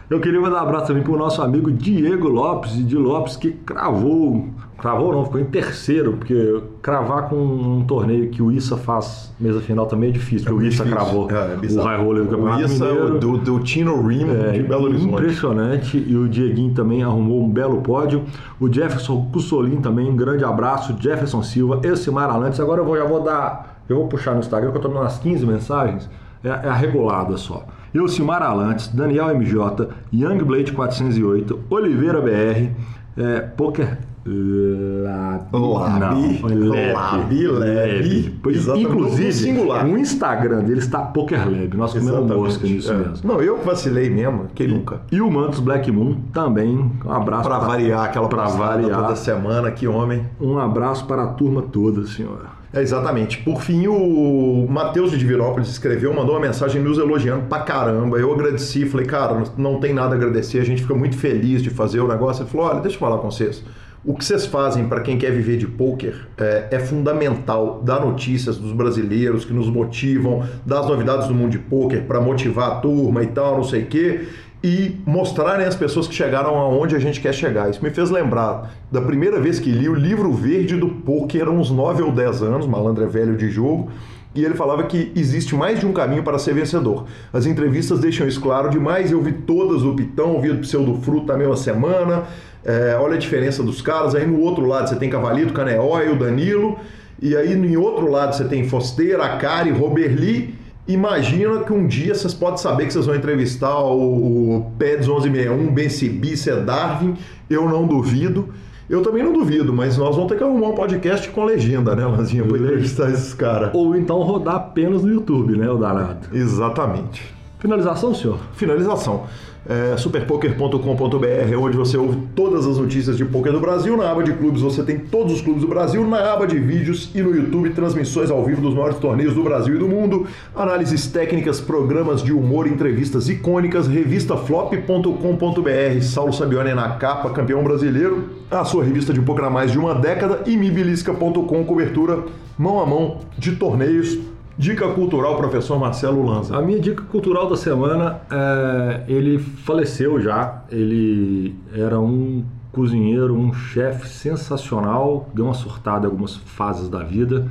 Eu queria mandar um abraço também para o nosso amigo Diego Lopes, de Lopes, que cravou, cravou não, ficou em terceiro, porque cravar com um torneio que o Issa faz mesa final também é difícil, porque o Issa difícil. cravou É, é o high roller do Campeonato O Issa é Mineiro. do, do Tino Rim É, de Belo Horizonte. Impressionante. E o Dieguinho também arrumou um belo pódio. O Jefferson Cussolin também, um grande abraço. Jefferson Silva, Elcimar Alantes. Agora eu vou, já vou dar. Eu vou puxar no Instagram, que eu tô dando umas 15 mensagens. É, é a regulada só. Elcimar Alantes, Daniel MJ, Youngblade 408, Oliveira BR, é, Poker Lab. Labi, Não, Lab. Lab. Inclusive, no singular. o Instagram dele está Poker Lab. Nós comemos mosca nisso É. mesmo. Não, eu que vacilei mesmo, quem nunca? E o Mantos Black Moon também. Um abraço Pra variar aquela pra variar. toda semana, que homem. Um abraço para a turma toda, senhora. É, exatamente. Por fim, o Matheus de Divinópolis escreveu, mandou uma mensagem nos elogiando pra caramba. Eu agradeci, falei, cara, não tem nada a agradecer, a gente fica muito feliz de fazer o negócio. Ele falou, olha, deixa eu falar com vocês. O que vocês fazem para quem quer viver de poker é, é fundamental dar notícias dos brasileiros que nos motivam, das novidades do mundo de poker para motivar a turma e tal, não sei o quê e mostrarem as pessoas que chegaram aonde a gente quer chegar. Isso me fez lembrar da primeira vez que li o livro verde do poker, uns 9 ou 10 anos, malandro é velho de jogo, e ele falava que existe mais de um caminho para ser vencedor. As entrevistas deixam isso claro demais, eu vi todas o Pitão, ouvi o Pseudo Fruto na mesma semana, é, olha a diferença dos caras, aí no outro lado você tem Cavalito, Caneói, o Danilo, e aí em outro lado você tem Fosteira, Akari, Robert Lee, Imagina que um dia vocês podem saber que vocês vão entrevistar o, o Peds 1161, Ben Sibi, é Darwin. Eu não duvido. Eu também não duvido, mas nós vamos ter que arrumar um podcast com legenda, né, Lanzinha? Pra entrevistar esses caras. Ou então rodar apenas no YouTube, né, o danado. Exatamente. Finalização, senhor? Finalização. É, superpoker.com.br é onde você ouve todas as notícias de poker do Brasil. Na aba de clubes você tem todos os clubes do Brasil. Na aba de vídeos e no YouTube, transmissões ao vivo dos maiores torneios do Brasil e do mundo. Análises técnicas, programas de humor, entrevistas icônicas. Revista flop.com.br. Saulo Sabione na capa, campeão brasileiro. A sua revista de poker há mais de uma década. E mibilisca.com, cobertura mão a mão de torneios. Dica cultural, professor Marcelo Lanza. A minha dica cultural da semana é. Ele faleceu já. Ele era um cozinheiro, um chefe sensacional. Deu uma surtada em algumas fases da vida.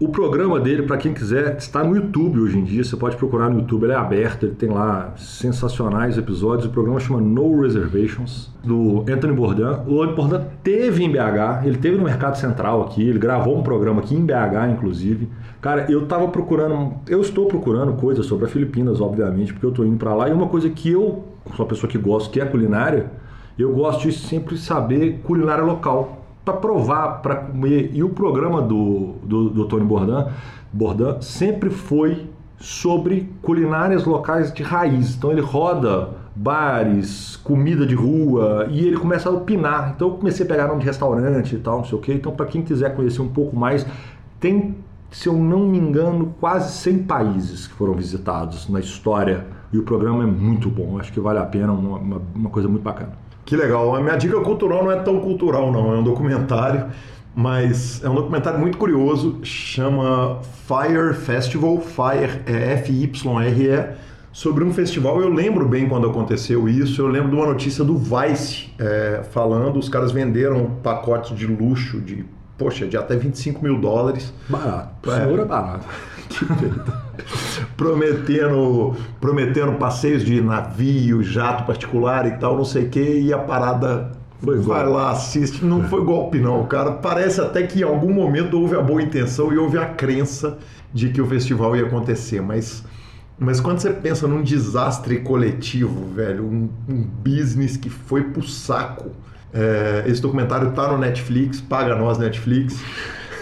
O programa dele, para quem quiser, está no YouTube hoje em dia. Você pode procurar no YouTube, ele é aberto, ele tem lá sensacionais episódios. O programa chama No Reservations, do Anthony Bourdain. O Anthony Bourdain teve em BH, ele teve no Mercado Central aqui, ele gravou um programa aqui em BH, inclusive. Cara, eu tava procurando, eu estou procurando coisas sobre as Filipinas, obviamente, porque eu tô indo para lá. E uma coisa que eu, sou uma pessoa que gosto, que é culinária, eu gosto de sempre saber culinária local para provar, para comer. E o programa do, do, do Tony Bourdain, Bourdain sempre foi sobre culinárias locais de raiz. Então ele roda bares, comida de rua e ele começa a opinar. Então eu comecei a pegar nome de restaurante e tal, não sei o quê. Então para quem quiser conhecer um pouco mais, tem, se eu não me engano, quase 100 países que foram visitados na história e o programa é muito bom. Acho que vale a pena, uma, uma, uma coisa muito bacana. Que legal. A minha dica cultural não é tão cultural, não. É um documentário, mas é um documentário muito curioso. Chama Fire Festival. Fire é F-Y-R-E. Sobre um festival, eu lembro bem quando aconteceu isso. Eu lembro de uma notícia do Vice é, falando. Os caras venderam pacotes de luxo de, poxa, de até 25 mil dólares. Barato. É. É barato. [laughs] prometendo, prometendo passeios de navio, jato particular e tal, não sei o que, e a parada Foi vai golpe. lá, assiste. Não foi golpe, não, cara. Parece até que em algum momento houve a boa intenção e houve a crença de que o festival ia acontecer, mas. Mas quando você pensa num desastre coletivo, velho, um, um business que foi pro saco. É, esse documentário tá no Netflix, paga nós Netflix.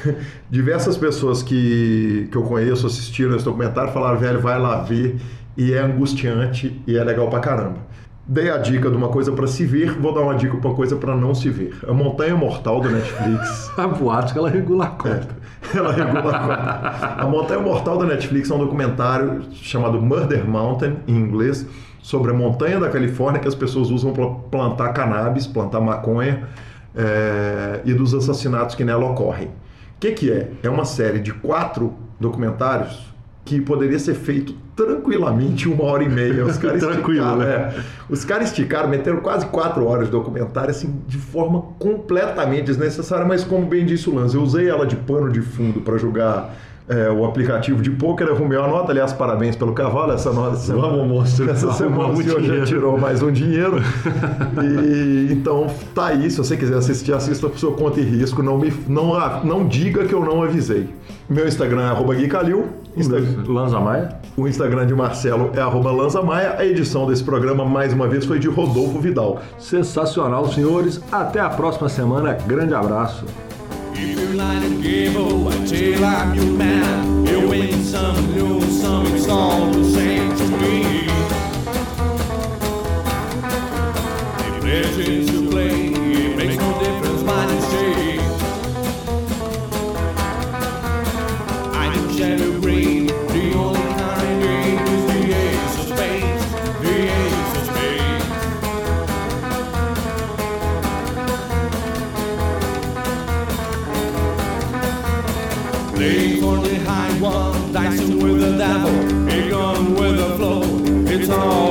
[laughs] Diversas pessoas que, que eu conheço assistiram esse documentário falaram, velho, vai lá ver e é angustiante e é legal pra caramba. Dei a dica de uma coisa pra se ver, vou dar uma dica pra uma coisa pra não se ver. A Montanha Mortal do Netflix. A [laughs] boate que ela regula a conta. Ela regula a conta. A Montanha Mortal da Netflix é um documentário chamado Murder Mountain, em inglês, sobre a montanha da Califórnia que as pessoas usam para plantar cannabis, plantar maconha é, e dos assassinatos que nela ocorrem. O que, que é? É uma série de quatro documentários que poderia ser feito tranquilamente uma hora e meia. Os caras [laughs] Tranquilo, esticaram, né? é. Os caras esticaram, meteram quase quatro horas de documentário, assim, de forma completamente desnecessária, mas como bem disse o Lance, eu usei ela de pano de fundo para jogar é, o aplicativo de poker, arrumei uma nota, aliás, parabéns pelo cavalo, essa nota essa Vamos, semana, monstro, essa [laughs] semana o senhor já tirou mais um dinheiro. [laughs] e, então, tá aí, se você quiser assistir, assista por seu conta e risco, não, me, não, ah, não diga que eu não avisei. Meu Instagram é arroba Gui Calil, Insta- Lanza Maia. o Instagram de Marcelo é arroba Lanza Maia. A edição desse programa, mais uma vez, foi de Rodolfo Vidal. Sensacional, senhores. Até a próxima semana. Grande abraço. If you're lying and give until I'm your man, you win some, lose some, it's all the same to me. If legends to play, Oh.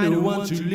901 two.